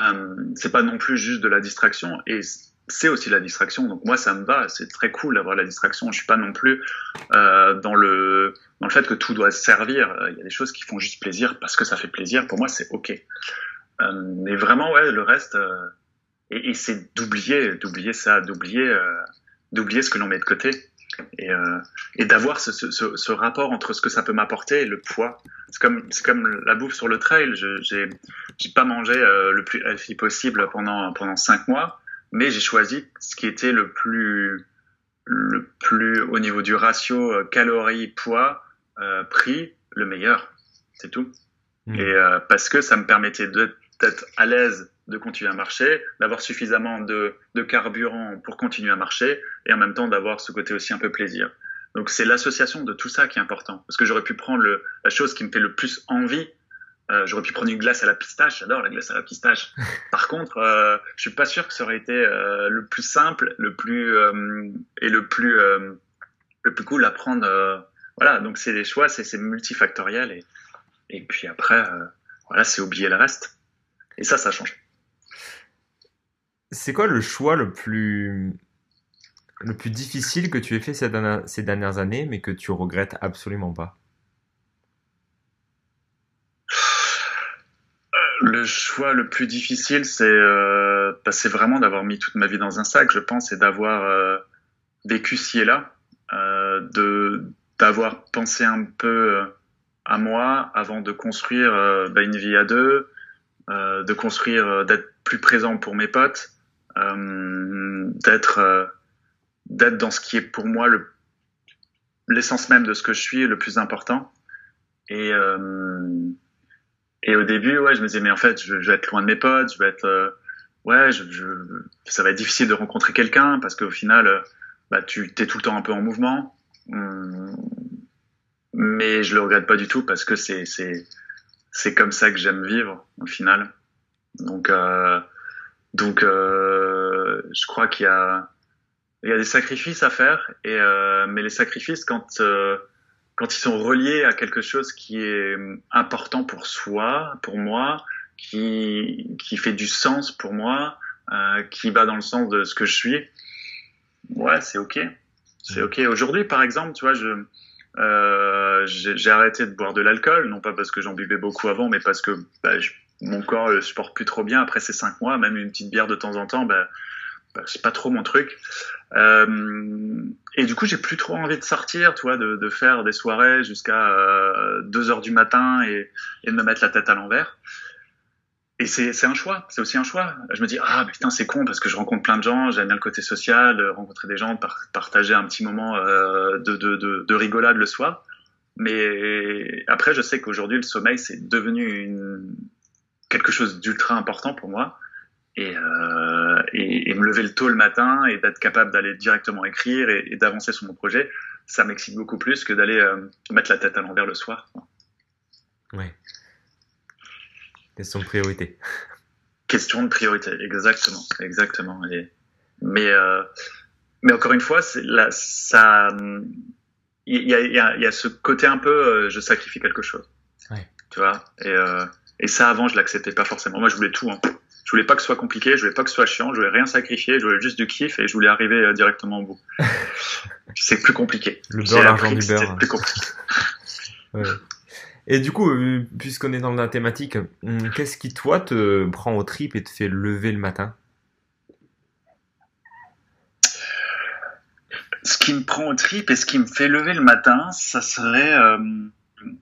Euh, c'est pas non plus juste de la distraction et c'est aussi la distraction. Donc moi ça me va, c'est très cool d'avoir la distraction. Je suis pas non plus euh, dans le dans le fait que tout doit servir. Il y a des choses qui font juste plaisir parce que ça fait plaisir. Pour moi c'est ok. Euh, mais vraiment ouais le reste euh, et, c'est d'oublier d'oublier ça, d'oublier euh, d'oublier ce que l'on met de côté et, euh, et d'avoir ce, ce, ce, rapport entre ce que ça peut m'apporter et le poids. C'est comme, c'est comme la bouffe sur le trail. Je, j'ai, j'ai pas mangé euh, le plus healthy possible pendant, pendant cinq mois, mais j'ai choisi ce qui était le plus, le plus au niveau du ratio euh, calories, poids, euh, prix, le meilleur. C'est tout. Mmh. Et euh, parce que ça me permettait d'être à l'aise de continuer à marcher, d'avoir suffisamment de, de, carburant pour continuer à marcher, et en même temps d'avoir ce côté aussi un peu plaisir. Donc c'est l'association de tout ça qui est important. Parce que j'aurais pu prendre le, la chose qui me fait le plus envie, euh, j'aurais pu prendre une glace à la pistache, j'adore la glace à la pistache. Par contre, euh, je suis pas sûr que ça aurait été euh, le plus simple, le plus euh, et le plus euh, le plus cool à prendre. Euh, voilà, donc c'est des choix, c'est multifactoriel et et puis après, voilà, c'est oublier le reste. Et ça, ça change. C'est quoi le choix le plus le plus difficile que tu aies fait ces dernières, années, mais que tu regrettes absolument pas? Le choix le plus difficile, c'est euh, bah, vraiment d'avoir mis toute ma vie dans un sac, je pense, et d'avoir euh, vécu ci et là, euh, d'avoir pensé un peu euh, à moi avant de construire bah, une vie à deux, de construire, d'être plus présent pour mes potes, d'être euh, d'être dans ce qui est pour moi le l'essence même de ce que je suis le plus important. Et euh, et au début ouais je me disais mais en fait je, vais être loin de mes potes je vais être euh, ouais ça va être difficile de rencontrer quelqu'un parce qu'au final euh, bah tu t'es tout le temps un peu en mouvement. Hum, mais je le regrette pas du tout parce que c'est c'est c'est comme ça que j'aime vivre au final. Donc euh, donc, euh, je crois qu'il y a, il y a des sacrifices à faire, et, euh, mais les sacrifices, quand, euh, quand ils sont reliés à quelque chose qui est important pour soi, pour moi, qui, qui fait du sens pour moi, euh, qui va dans le sens de ce que je suis, ouais, c'est ok. C'est ok. Aujourd'hui, par exemple, tu vois, je, euh, j'ai arrêté de boire de l'alcool, non pas parce que j'en buvais beaucoup avant, mais parce que bah, mon corps le supporte plus trop bien après ces cinq mois. Même une petite bière de temps en temps, ben, ben c'est pas trop mon truc. Euh, et du coup, j'ai plus trop envie de sortir, tu vois, de, faire des soirées jusqu'à euh, 2 heures du matin et, de me mettre la tête à l'envers. Et c'est un choix, c'est aussi un choix. Je me dis, ah putain, c'est con parce que je rencontre plein de gens, j'aime bien le côté social, rencontrer des gens, par, partager un petit moment euh, de, de rigolade le soir. Mais après, je sais qu'aujourd'hui, le sommeil, c'est devenu une, quelque chose d'ultra important pour moi. Et, euh, et, et, me lever le tôt le matin et d'être capable d'aller directement écrire et, et d'avancer sur mon projet, ça m'excite beaucoup plus que d'aller euh, mettre la tête à l'envers le soir. Ouais. Question de priorité. Question de priorité, exactement, exactement. Mais euh, mais encore une fois, c'est là, ça, il y a, y, a, y a, ce côté un peu, je sacrifie quelque chose. Ouais. Tu vois. Et, et ça, avant, je l'acceptais pas forcément. Moi, je voulais tout. Hein. Je voulais pas que ce soit compliqué, je voulais pas que ce soit chiant, je voulais rien sacrifier, je voulais juste du kiff et je voulais arriver euh, directement au bout. c'est plus compliqué. Le beurre, l'argent du beurre. C'est plus compliqué. ouais. Et du coup, euh, puisqu'on est dans la thématique, hum, qu'est-ce qui toi te prend au trip et te fait lever le matin? Ce qui me prend au trip et ce qui me fait lever le matin, ça serait euh,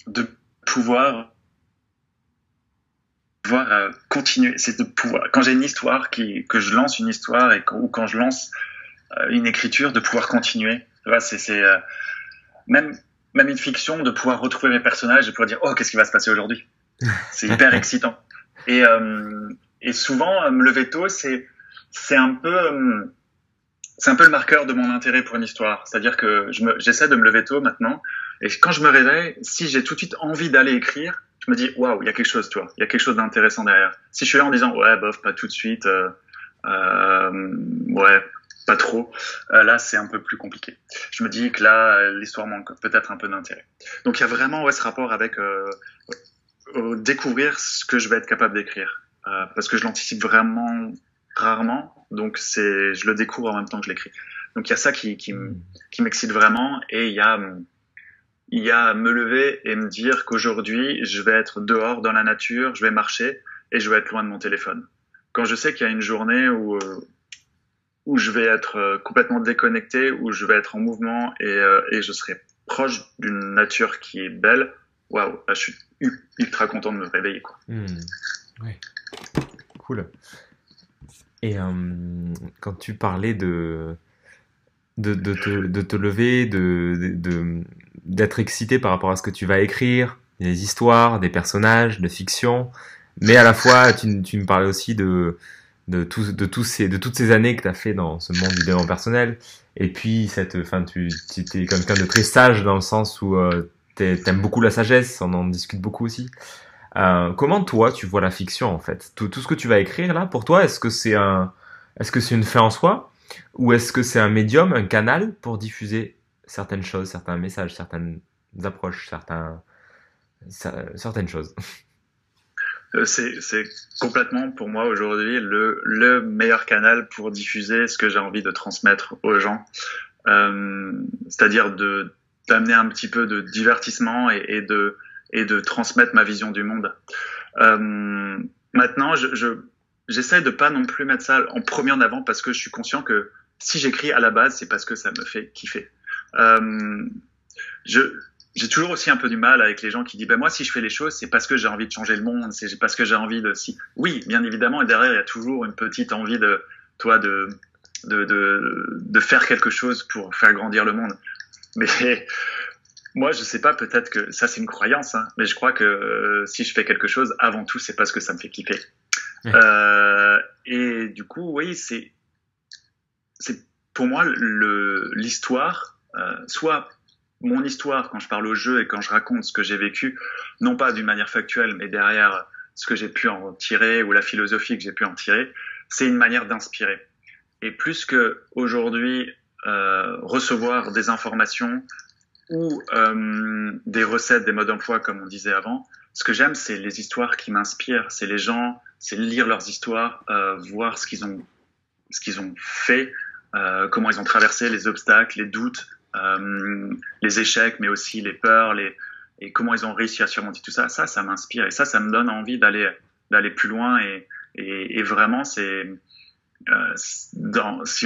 de pouvoir pouvoir euh, continuer, c'est de pouvoir, quand j'ai une histoire, qui, que je lance une histoire et ou quand je lance euh, une écriture, de pouvoir continuer. C'est euh, même, même une fiction, de pouvoir retrouver mes personnages et de pouvoir dire oh qu'est-ce qui va se passer aujourd'hui? C'est hyper excitant. Et, et souvent me lever tôt, c'est c'est un peu c'est un peu le marqueur de mon intérêt pour une histoire. C'est-à-dire que j'essaie de me lever tôt maintenant et quand je me réveille, si j'ai tout de suite envie d'aller écrire, je me dis waouh, il y a quelque chose, tu vois, il y a quelque chose d'intéressant derrière. Si je suis là en disant ouais, bof, pas tout de suite, euh, euh, ouais, pas trop, euh, là c'est un peu plus compliqué. Je me dis que là l'histoire manque peut-être un peu d'intérêt. Donc il y a vraiment ouais ce rapport avec euh, découvrir ce que je vais être capable d'écrire, euh, parce que je l'anticipe vraiment rarement, donc c'est je le découvre en même temps que je l'écris. Donc il y a ça qui qui, qui m'excite vraiment et il y a il y a me lever et me dire qu'aujourd'hui, je vais être dehors dans la nature, je vais marcher et je vais être loin de mon téléphone. Quand je sais qu'il y a une journée où, euh, où je vais être euh, complètement déconnecté, où je vais être en mouvement et, euh, et je serai proche d'une nature qui est belle, waouh, je suis ultra content de me réveiller. Quoi. Mmh. Ouais. Cool. Et quand tu parlais de, de, de, te, de te lever, de, de, d'être excité par rapport à ce que tu vas écrire, des histoires, des personnages, de fiction, mais à la fois tu, tu me parlais aussi de de, de, tous ces, de toutes ces années que tu as fait dans ce monde du développement personnel, et puis cette, enfin, tu, tu es quelqu'un de très sage dans le sens où euh, tu aimes beaucoup la sagesse, on en discute beaucoup aussi. Euh, comment toi tu vois la fiction en fait? Tout, tout ce que tu vas écrire là, pour toi, est-ce que c'est un, est-ce que c'est une fin en soi, ou est-ce que c'est un médium, un canal pour diffuser certaines choses, certains messages, certaines approches, certains, certaines choses? Euh, c'est complètement pour moi aujourd'hui le, le, meilleur canal pour diffuser ce que j'ai envie de transmettre aux gens. Euh, C'est-à-dire de d'amener un petit peu de divertissement et, de, et de transmettre ma vision du monde. Euh, maintenant, je, j'essaie de pas non plus mettre ça en premier en avant parce que je suis conscient que si j'écris à la base, c'est parce que ça me fait kiffer. Euh, j'ai toujours aussi un peu du mal avec les gens qui disent ben moi si je fais les choses c'est parce que j'ai envie de changer le monde c'est parce que j'ai envie de si oui bien évidemment et derrière il y a toujours une petite envie de toi de de, de, de faire quelque chose pour faire grandir le monde. Mais moi je sais pas peut-être que ça c'est une croyance hein, mais je crois que euh, si je fais quelque chose avant tout c'est parce que ça me fait kiffer euh, et du coup oui c'est c'est pour moi l'histoire euh, soit mon histoire quand je parle au jeu et quand je raconte ce que j'ai vécu, non pas d'une manière factuelle, mais derrière ce que j'ai pu en tirer ou la philosophie que j'ai pu en tirer, c'est une manière d'inspirer. Et plus que aujourd'hui euh, recevoir des informations ou euh, des recettes, des modes d'emploi comme on disait avant, ce que j'aime, c'est les histoires qui m'inspirent, c'est les gens, c'est lire leurs histoires, euh, voir ce qu'ils ont, ce ont fait, euh, comment ils ont traversé les obstacles, les doutes, euh, les échecs, mais aussi les peurs, et comment ils ont réussi à surmonter tout ça. Ça, ça m'inspire et ça, ça me donne envie d'aller plus loin et, vraiment, si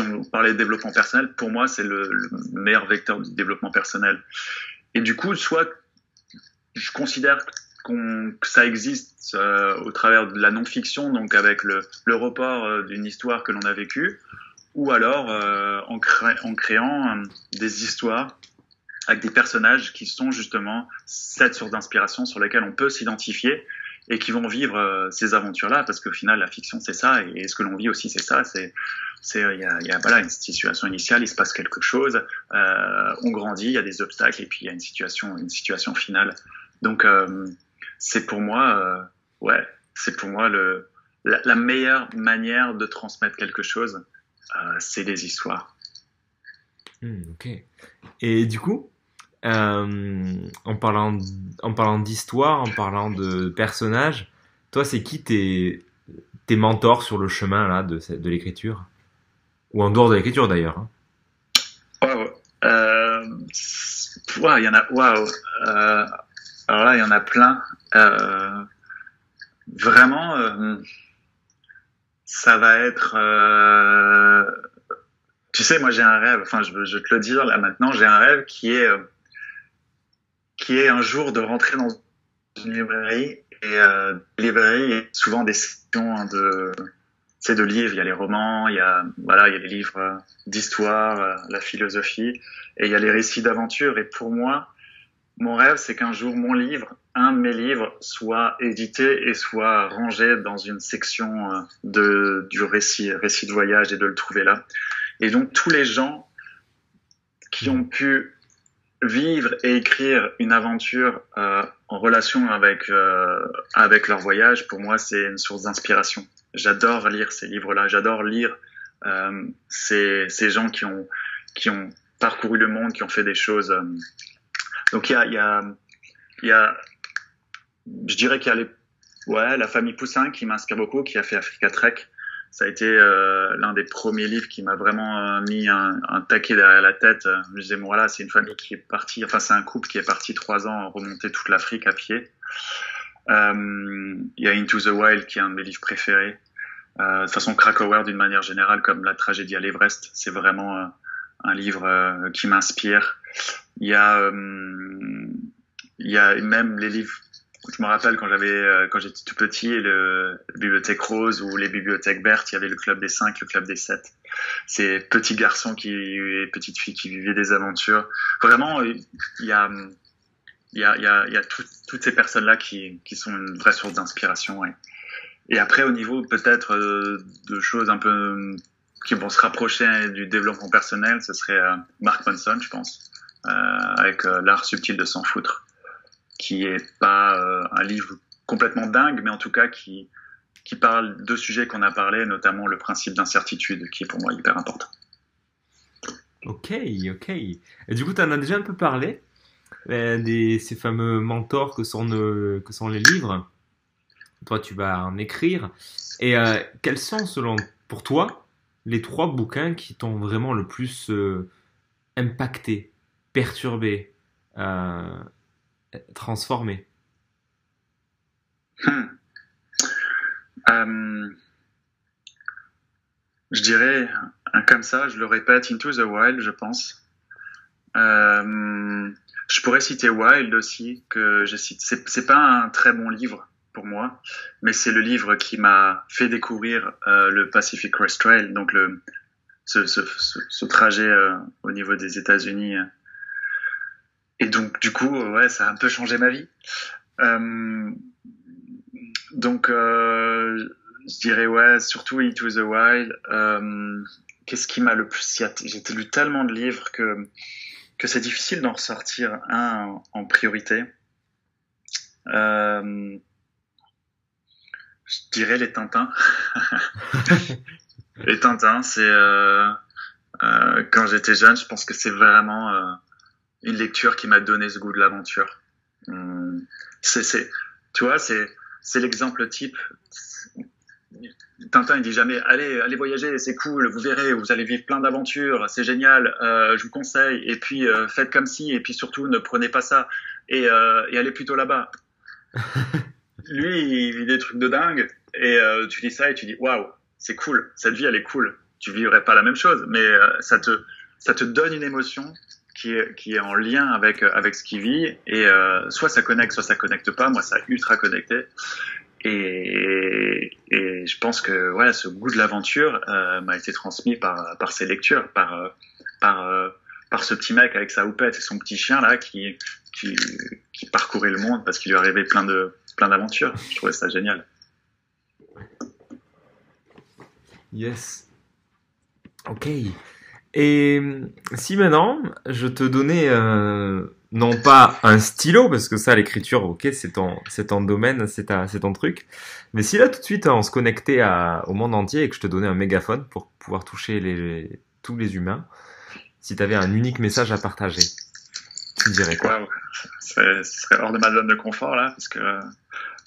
on parlait de développement personnel, pour moi, c'est le, le, meilleur vecteur du développement personnel. Et du coup, soit je considère qu'on que ça existe euh, au travers de la non-fiction, donc avec le, le report euh, d'une histoire que l'on a vécue, ou alors euh, en, en, créant euh, des histoires avec des personnages qui sont justement cette source d'inspiration sur lesquelles on peut s'identifier et qui vont vivre euh, ces aventures-là, parce qu'au final, la fiction, c'est ça, et, ce que l'on vit aussi, c'est ça. C'est, c'est, il y a, y a, voilà, une situation initiale, il se passe quelque chose, euh, on grandit, il y a des obstacles, et puis il y a une situation, une situation finale. Donc, euh, c'est pour moi, ouais, c'est pour moi le, la, la, meilleure manière de transmettre quelque chose, euh, c'est des histoires. Hmm, ok. Et du coup, euh, en parlant, en parlant d'histoire, en parlant de personnages, toi, c'est qui tes, tes mentors sur le chemin là de, de l'écriture? Ou en dehors de l'écriture d'ailleurs hein? Waouh euh, Il y en a. Waouh euh, Alors là, il y en a plein. Euh, vraiment, euh, ça va être. Euh, tu sais, moi j'ai un rêve. Enfin, je, je te le dire là maintenant. J'ai un rêve qui est qui est un jour de rentrer dans une librairie et euh, librairie souvent des sections hein, de c'est de livres. Il y a les romans, il y a voilà, il y a les livres d'histoire, la philosophie, et il y a les récits d'aventure. Et pour moi, mon rêve, c'est qu'un jour mon livre, un de mes livres, soit édité et soit rangé dans une section euh, de du récit, récit de voyage et de le trouver là. Et donc tous les gens qui ont pu vivre et écrire une aventure euh, en relation avec euh, avec leur voyage, pour moi, c'est une source d'inspiration. J'adore lire ces livres-là. J'adore lire euh, ces, ces gens qui ont qui ont parcouru le monde, qui ont fait des choses. Donc il y a y a y a je dirais qu'il y a les ouais la famille Poussin qui m'inspire beaucoup, qui a fait Africa Trek ça a été euh, l'un des premiers livres qui m'a vraiment euh, mis un, un, taquet derrière la tête. Je me disais, voilà, c'est une famille qui est partie, enfin, c'est un couple qui est parti trois ans remonter toute l'Afrique à pied. Euh, il y a Into the Wild qui est un de mes livres préférés. Euh, de toute façon, Krakauer, d'une manière générale, comme La tragédie à l'Everest, c'est vraiment euh, un livre qui m'inspire. Il y a, il y a même les livres je me rappelle quand j'avais, euh, quand j'étais tout petit, le, la bibliothèque Rose ou les bibliothèques Berthe, il y avait le club des cinq, le club des sept. Ces petits garçons qui, et petites filles qui vivaient des aventures. Vraiment, il y a, il y a, il y a, toutes ces personnes-là qui, qui sont une vraie source d'inspiration. Et après, au niveau peut-être euh, de choses un peu qui vont se rapprocher du développement personnel, ce serait euh, Mark Manson, je pense, euh, avec l'art subtil de s'en foutre qui est pas euh, un livre complètement dingue, mais en tout cas qui, qui parle de sujets qu'on a parlé, notamment le principe d'incertitude, qui est pour moi hyper important. Ok, ok. Et du coup, tu en as déjà un peu parlé, euh, des, ces fameux mentors que sont, euh, que sont les livres. Toi, tu vas en écrire. Et euh, quels sont, selon pour toi, les trois bouquins qui t'ont vraiment le plus euh, impacté, perturbé, euh, transformé hmm. euh, Je dirais, comme ça, je le répète, Into the Wild, je pense. Je pourrais citer Wild aussi, que je cite. C'est pas un très bon livre pour moi, mais c'est le livre qui m'a fait découvrir euh, le Pacific Crest Trail, donc le, ce, ce, ce, trajet euh, au niveau des États-Unis et donc, du coup, ouais, ça a un peu changé ma vie. Euh, donc, euh, je dirais, ouais, surtout Into the Wild. Euh, Qu'est-ce qui m'a le plus... J'ai lu tellement de livres que, que c'est difficile d'en ressortir un en, priorité. Euh, je dirais les Tintins. les Tintins, c'est... Euh, euh, quand j'étais jeune, je pense que c'est vraiment euh, une lecture qui m'a donné ce goût de l'aventure. Hum, c'est, c'est, tu vois, c'est, c'est l'exemple type. Tintin, il dit jamais, allez, allez voyager, c'est cool, vous verrez, vous allez vivre plein d'aventures, c'est génial, euh, je vous conseille, et puis euh, faites comme si, et puis surtout ne prenez pas ça, et, euh, et allez plutôt là-bas. Lui, il vit des trucs de dingue, et euh, tu dis ça et tu dis, waouh, c'est cool, cette vie, elle est cool. Tu vivrais pas la même chose, mais euh, ça te, ça te donne une émotion qui est, qui est en lien avec, avec ce qu'il vit. Et euh, soit ça connecte, soit ça connecte pas. Moi, ça a ultra connecté. Et, et je pense que voilà, ce goût de l'aventure euh, m'a été transmis par, par ces lectures, par, par, euh, par ce petit mec avec sa houppette et son petit chien là qui, qui, qui parcourait le monde parce qu'il lui arrivait plein de plein d'aventures. Je trouvais ça génial. Yes. Ok. Et si maintenant, je te donnais euh, non pas un stylo, parce que ça, l'écriture, ok, c'est ton, domaine, c'est, c'est ton truc, mais si là, tout de suite, on se connectait au monde entier et que je te donnais un mégaphone pour pouvoir toucher tous les humains, si tu avais un unique message à partager, tu dirais quoi Ce serait hors de ma zone de confort là, parce que euh,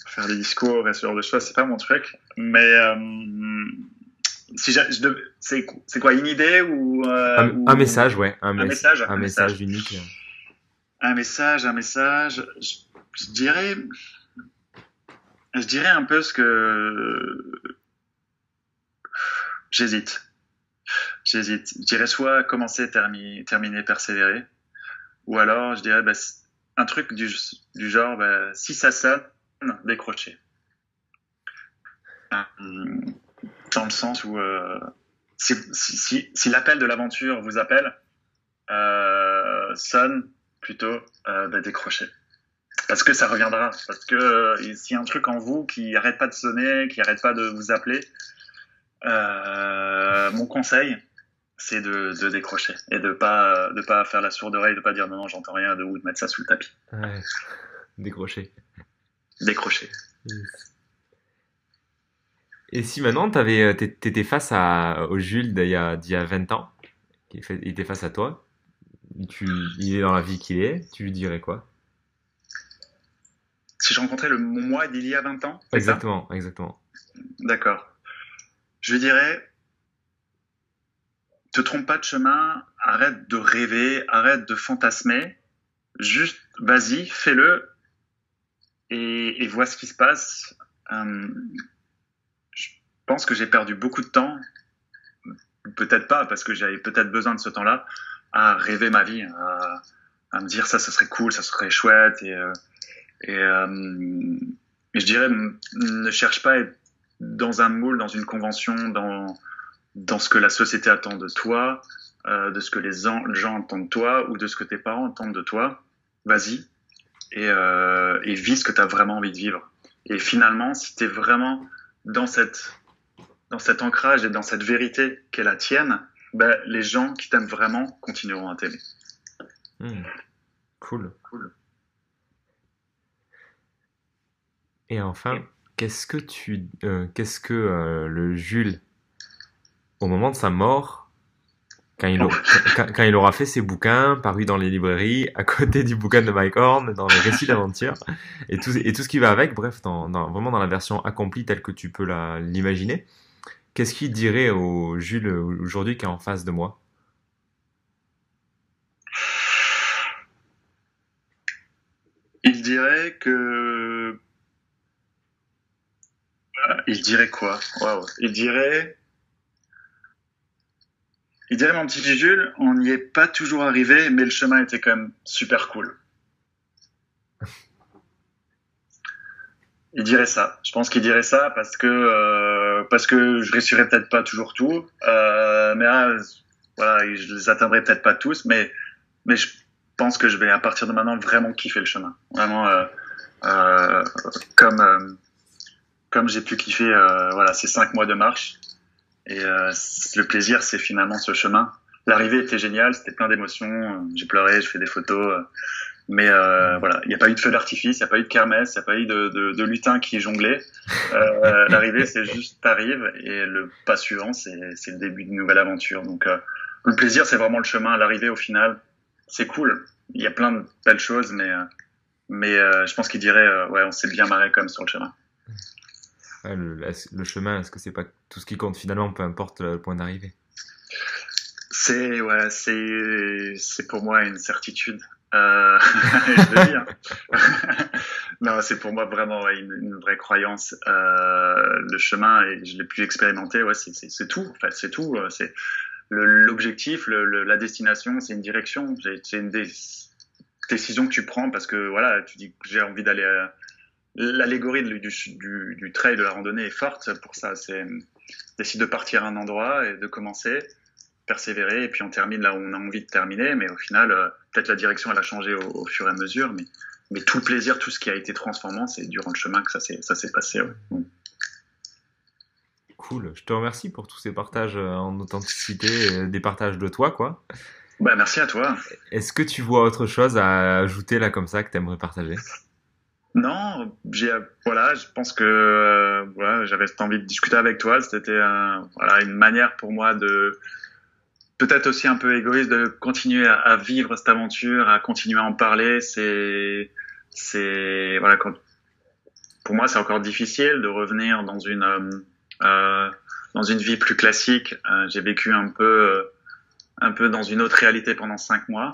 faire des discours et ce genre de choses, c'est pas mon truc. Mais euh, si c'est quoi une idée ou, euh, un, message, ouais, un, message, un, message, unique. Un message, un message. je dirais, je dirais un peu ce que j'hésite. J'hésite. Je dirais soit commencer, terminer, terminer persévérer. Ou alors, je dirais bah, un truc du, genre, bah, si ça sonne, décrocher. Dans le sens où euh, si, l'appel de l'aventure vous appelle, euh, sonne plutôt euh, décrocher. Parce que ça reviendra. Parce que euh, s'il y a un truc en vous qui arrête pas de sonner, qui arrête pas de vous appeler, euh, mon conseil, c'est de, décrocher et de pas de pas faire la sourde oreille, de pas dire non non j'entends rien, de ou de mettre ça sous le tapis. Ouais. Décrocher. Décrocher. Et si maintenant tu étais face à, au Jules d'il y, a, 20 ans, il était face à toi, tu, il est dans la vie qu'il est, tu lui dirais quoi? Si je rencontrais le moi d'il y a 20 ans Exactement, exactement. D'accord. Je lui dirais, te trompe pas de chemin, arrête de rêver, arrête de fantasmer, juste vas-y, fais-le et, vois ce qui se passe. Euh, je pense que j'ai perdu beaucoup de temps, peut-être pas, parce que j'avais peut-être besoin de ce temps-là, à rêver ma vie, à, me dire ça, ce serait cool, ça serait chouette. Et, euh, euh, et je dirais, ne cherche pas à être dans un moule, dans une convention, dans, dans ce que la société attend de toi, euh, de ce que les gens entendent de toi ou de ce que tes parents entendent de toi, vas-y et, euh, et vis ce que tu as vraiment envie de vivre. Et finalement, si tu es vraiment dans, cette, dans cet ancrage et dans cette vérité qui est la tienne, ben, les gens qui t'aiment vraiment continueront à t'aimer. Hmm. Cool. cool. Et enfin, qu'est-ce que tu, euh, qu'est-ce que euh, le Jules, au moment de sa mort, quand il, aura, quand, il aura fait ses bouquins parus dans les librairies, à côté du bouquin de Mike Horn, dans le récit d'aventure, et tout, et tout ce qui va avec, bref, dans, vraiment dans la version accomplie telle que tu peux l'imaginer, qu'est-ce qu'il dirait au Jules aujourd'hui qui est en face de moi? Il dirait que il dirait quoi? Il dirait. Il dirait, mon petit Jules, on n'y est pas toujours arrivé, mais le chemin était quand même super cool. Il dirait ça. Je pense qu'il dirait ça parce que euh, parce que je réussirais peut-être pas toujours tout, euh, mais ah, voilà, je les atteindrai peut-être pas tous, mais mais je pense que je vais à partir de maintenant vraiment kiffer le chemin, vraiment euh, comme comme j'ai pu kiffer euh, voilà, ces cinq mois de marche. Et euh, le plaisir, c'est finalement ce chemin. L'arrivée était géniale, c'était plein d'émotions. J'ai pleuré, j'ai fait des photos. mais euh, voilà, il n'y a pas eu de feu d'artifice, il n'y a pas eu de kermesse, il n'y a pas eu de, de, de lutin qui jonglait. Euh, L'arrivée, c'est juste t'arrives et le pas suivant, c'est le début d'une nouvelle aventure. Donc euh, le plaisir, c'est vraiment le chemin. L'arrivée, au final, c'est cool. Il y a plein de belles choses, mais mais je pense qu'il dirait ouais, on s'est bien marré comme sur le chemin le, chemin, est-ce que c'est pas tout ce qui compte finalement, peu importe le point d'arrivée? C'est ouais, c'est pour moi une certitude. Euh, hein. non, c'est pour moi vraiment une, vraie croyance. Euh, le chemin, je l'ai plus expérimenté, ouais, c'est tout. En fait, c'est tout. Euh, c'est l'objectif, la destination, c'est une direction. C'est une décision que tu prends parce que voilà, tu dis que j'ai envie d'aller l'allégorie du, du, du, trail de la randonnée est forte pour ça. C'est décide de partir à un endroit et de commencer, persévérer, et puis on termine là où on a envie de terminer. Mais au final, euh, peut-être la direction elle a changé au, fur et à mesure, mais, mais tout le plaisir, tout ce qui a été transformant, c'est durant le chemin que ça s'est ça s'est passé. Cool. Je te remercie pour tous ces partages euh, en authenticité, des partages de toi, quoi. Bah, merci à toi. Est-ce que tu vois autre chose à ajouter là comme ça que tu aimerais partager? Non, j'ai voilà, je pense que euh, voilà, j'avais cette envie de discuter avec toi. C'était voilà une manière pour moi de peut-être aussi un peu égoïste de continuer à, vivre cette aventure, à continuer à en parler. C'est, c'est voilà, quand, pour moi, c'est encore difficile de revenir dans une euh, euh dans une vie plus classique. Euh, j'ai vécu un peu euh, un peu dans une autre réalité pendant cinq mois.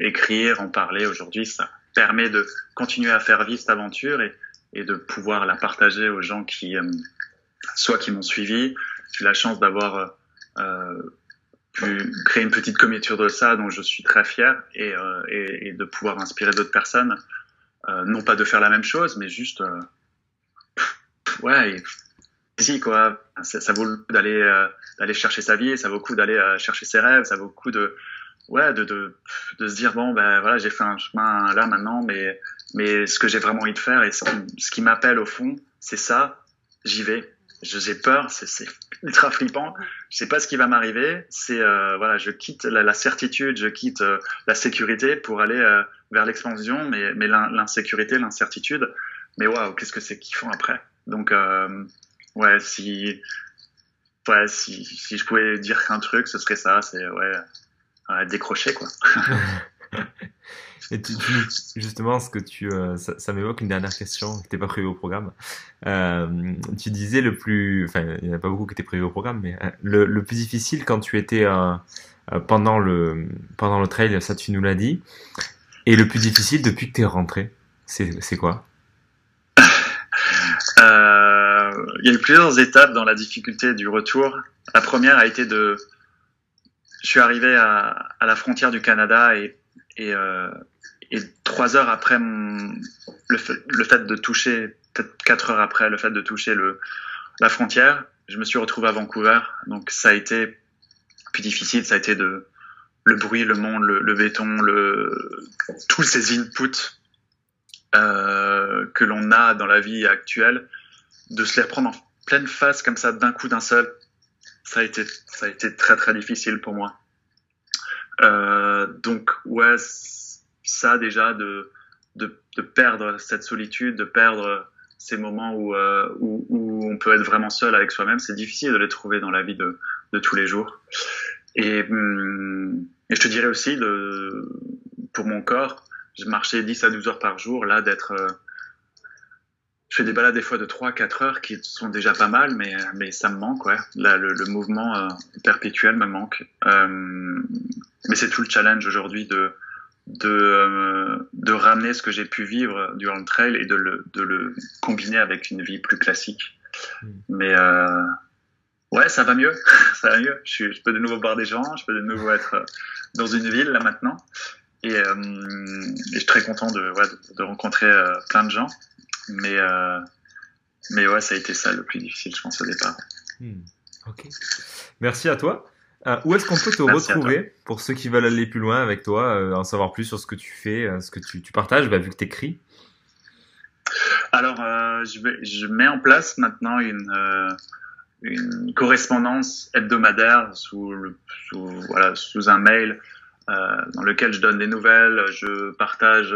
écrire, en parler aujourd'hui, ça permet de continuer à faire vivre cette aventure et, et de pouvoir la partager aux gens qui soit qui m'ont suivi. J'ai eu la chance d'avoir euh, pu créer une petite communauté de ça dont je suis très fier et, euh, et, et de pouvoir inspirer d'autres personnes. Euh, non pas de faire la même chose, mais juste, euh, ouais, si quoi. Ça, ça vaut le coup euh, d'aller chercher sa vie, ça vaut le coup d'aller chercher ses rêves, ça vaut le coup de ouais de, de, de se dire bon ben voilà j'ai fait un chemin là maintenant, mais mais ce que j'ai vraiment envie de faire et ce qui, m'appelle au fond, c'est ça. J'y vais j'ai peur, c'est ultra flippant. Je sais pas ce qui va m'arriver. C'est euh, voilà, je quitte la, certitude, je quitte euh, la sécurité pour aller euh, vers l'expansion, mais mais l'insécurité, l'incertitude. Mais waouh, qu'est-ce que c'est kiffant après. Donc ouais, si ouais, si si je pouvais dire un truc, ce serait ça. C'est ouais, décrocher quoi. Et tu, justement, ce que tu, euh, ça, ça m'évoque une dernière question qui n'était pas prévue au programme. Euh, tu disais le plus, enfin, il n'y en a pas beaucoup qui étaient prévus au programme, mais euh, le, le, plus difficile quand tu étais pendant le pendant le trail, ça tu nous l'as dit. Et le plus difficile depuis que tu es rentré, c'est quoi? Il y a eu plusieurs étapes dans la difficulté du retour. La première a été de, je suis arrivé à, à la frontière du Canada et et, euh, et trois heures après mon, le, le fait de toucher, peut-être quatre heures après le fait de toucher le, la frontière, je me suis retrouvé à Vancouver. Donc ça a été plus difficile, ça a été de le bruit, le monde, le, le béton, le, tous ces inputs euh, que l'on a dans la vie actuelle, de se les reprendre en pleine face comme ça d'un coup d'un seul, ça a été ça a été très très difficile pour moi. Euh, donc ouais, ça déjà de, de, de, perdre cette solitude, de perdre ces moments où, euh, où, où, on peut être vraiment seul avec soi-même, c'est difficile de les trouver dans la vie de, de tous les jours. Et, hum, et, je te dirais aussi, de, pour mon corps, je marchais 10 à 12 heures par jour, là d'être... Euh, je fais des balades des fois de 3-4 heures qui sont déjà pas mal, mais, mais ça me manque, ouais. Là, le, le mouvement euh, perpétuel me manque. Euh, mais c'est tout le challenge aujourd'hui de, de, euh, de ramener ce que j'ai pu vivre durant le trail et de le, de le combiner avec une vie plus classique. Mm. Mais euh, ouais, ça va mieux, ça va mieux. Je, je, peux de nouveau voir des gens, je peux de nouveau être dans une ville là maintenant. Et, euh, et je suis très content de, ouais, de, de rencontrer euh, plein de gens. Mais, euh, mais ouais, ça a été ça le plus difficile, je pense, au départ. Mm. Ok. Merci à toi. Euh, où est-ce qu'on peut te Merci retrouver pour ceux qui veulent aller plus loin avec toi, euh, en savoir plus sur ce que tu fais, ce que tu, tu partages, bah, vu que tu écris Alors, je, vais, je, mets en place maintenant une, une correspondance hebdomadaire sous, le, sous, voilà, sous un mail dans lequel je donne des nouvelles, je partage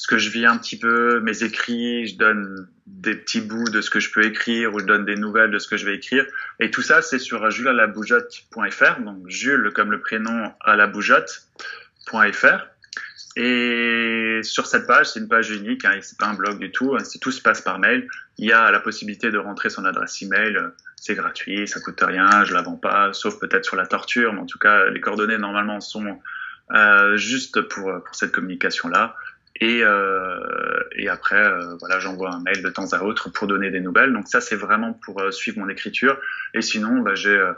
ce que je vis un petit peu, mes écrits, je donne des petits bouts de ce que je peux écrire ou je donne des nouvelles de ce que je vais écrire. Et tout ça, c'est sur julesalaBoujotte.fr, donc Jules comme le prénom à. Et sur cette page, c'est une page unique, hein, c'est pas un blog du tout, hein, tout se passe par mail. Il y a la possibilité de rentrer son adresse email, c'est gratuit, ça coûte rien, je la vends pas, sauf peut-être sur la torture, mais en tout cas, les coordonnées normalement sont euh, juste pour, pour cette communication-là. Et, euh, et après, euh, voilà, j'envoie un mail de temps à autre pour donner des nouvelles. Donc ça, c'est vraiment pour euh, suivre mon écriture. Et sinon, bah, j'ai, euh,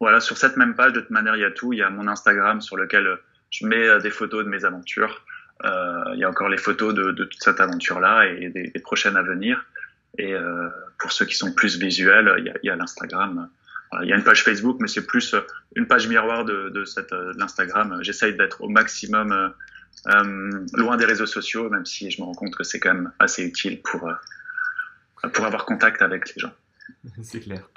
voilà, sur cette même page, de toute manière, il y a tout. Il y a mon Instagram sur lequel je mets des photos de mes aventures. il y a encore les photos de, toute cette aventure-là et des, prochaines à venir. Et pour ceux qui sont plus visuels, il y a, l'Instagram. Il y a une page Facebook, mais c'est plus une page miroir de, de, cette, de l'Instagram. J'essaye d'être au maximum euh, loin des réseaux sociaux, même si je me rends compte que c'est quand même assez utile pour, euh, pour avoir contact avec les gens. c'est clair.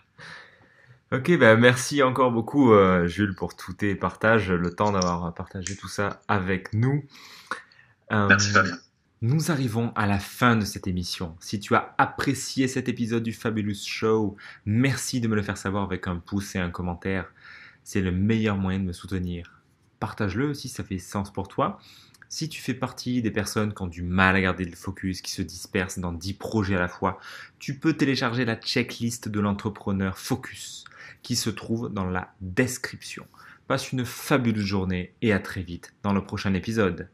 Ok, bah merci encore beaucoup euh, Jules pour tous tes partages, le temps d'avoir partagé tout ça avec nous. Merci Fabien. Nous arrivons à la fin de cette émission. Si tu as apprécié cet épisode du Fabulous Show, merci de me le faire savoir avec un pouce et un commentaire. c'est le meilleur moyen de me soutenir. Partage-le si ça fait sens pour toi. Si tu fais partie des personnes qui ont du mal à garder le focus, qui se dispersent dans 10 projets à la fois, tu peux télécharger la checklist de l'entrepreneur Focus qui se trouve dans la description. Passe une fabuleuse journée et à très vite dans le prochain épisode.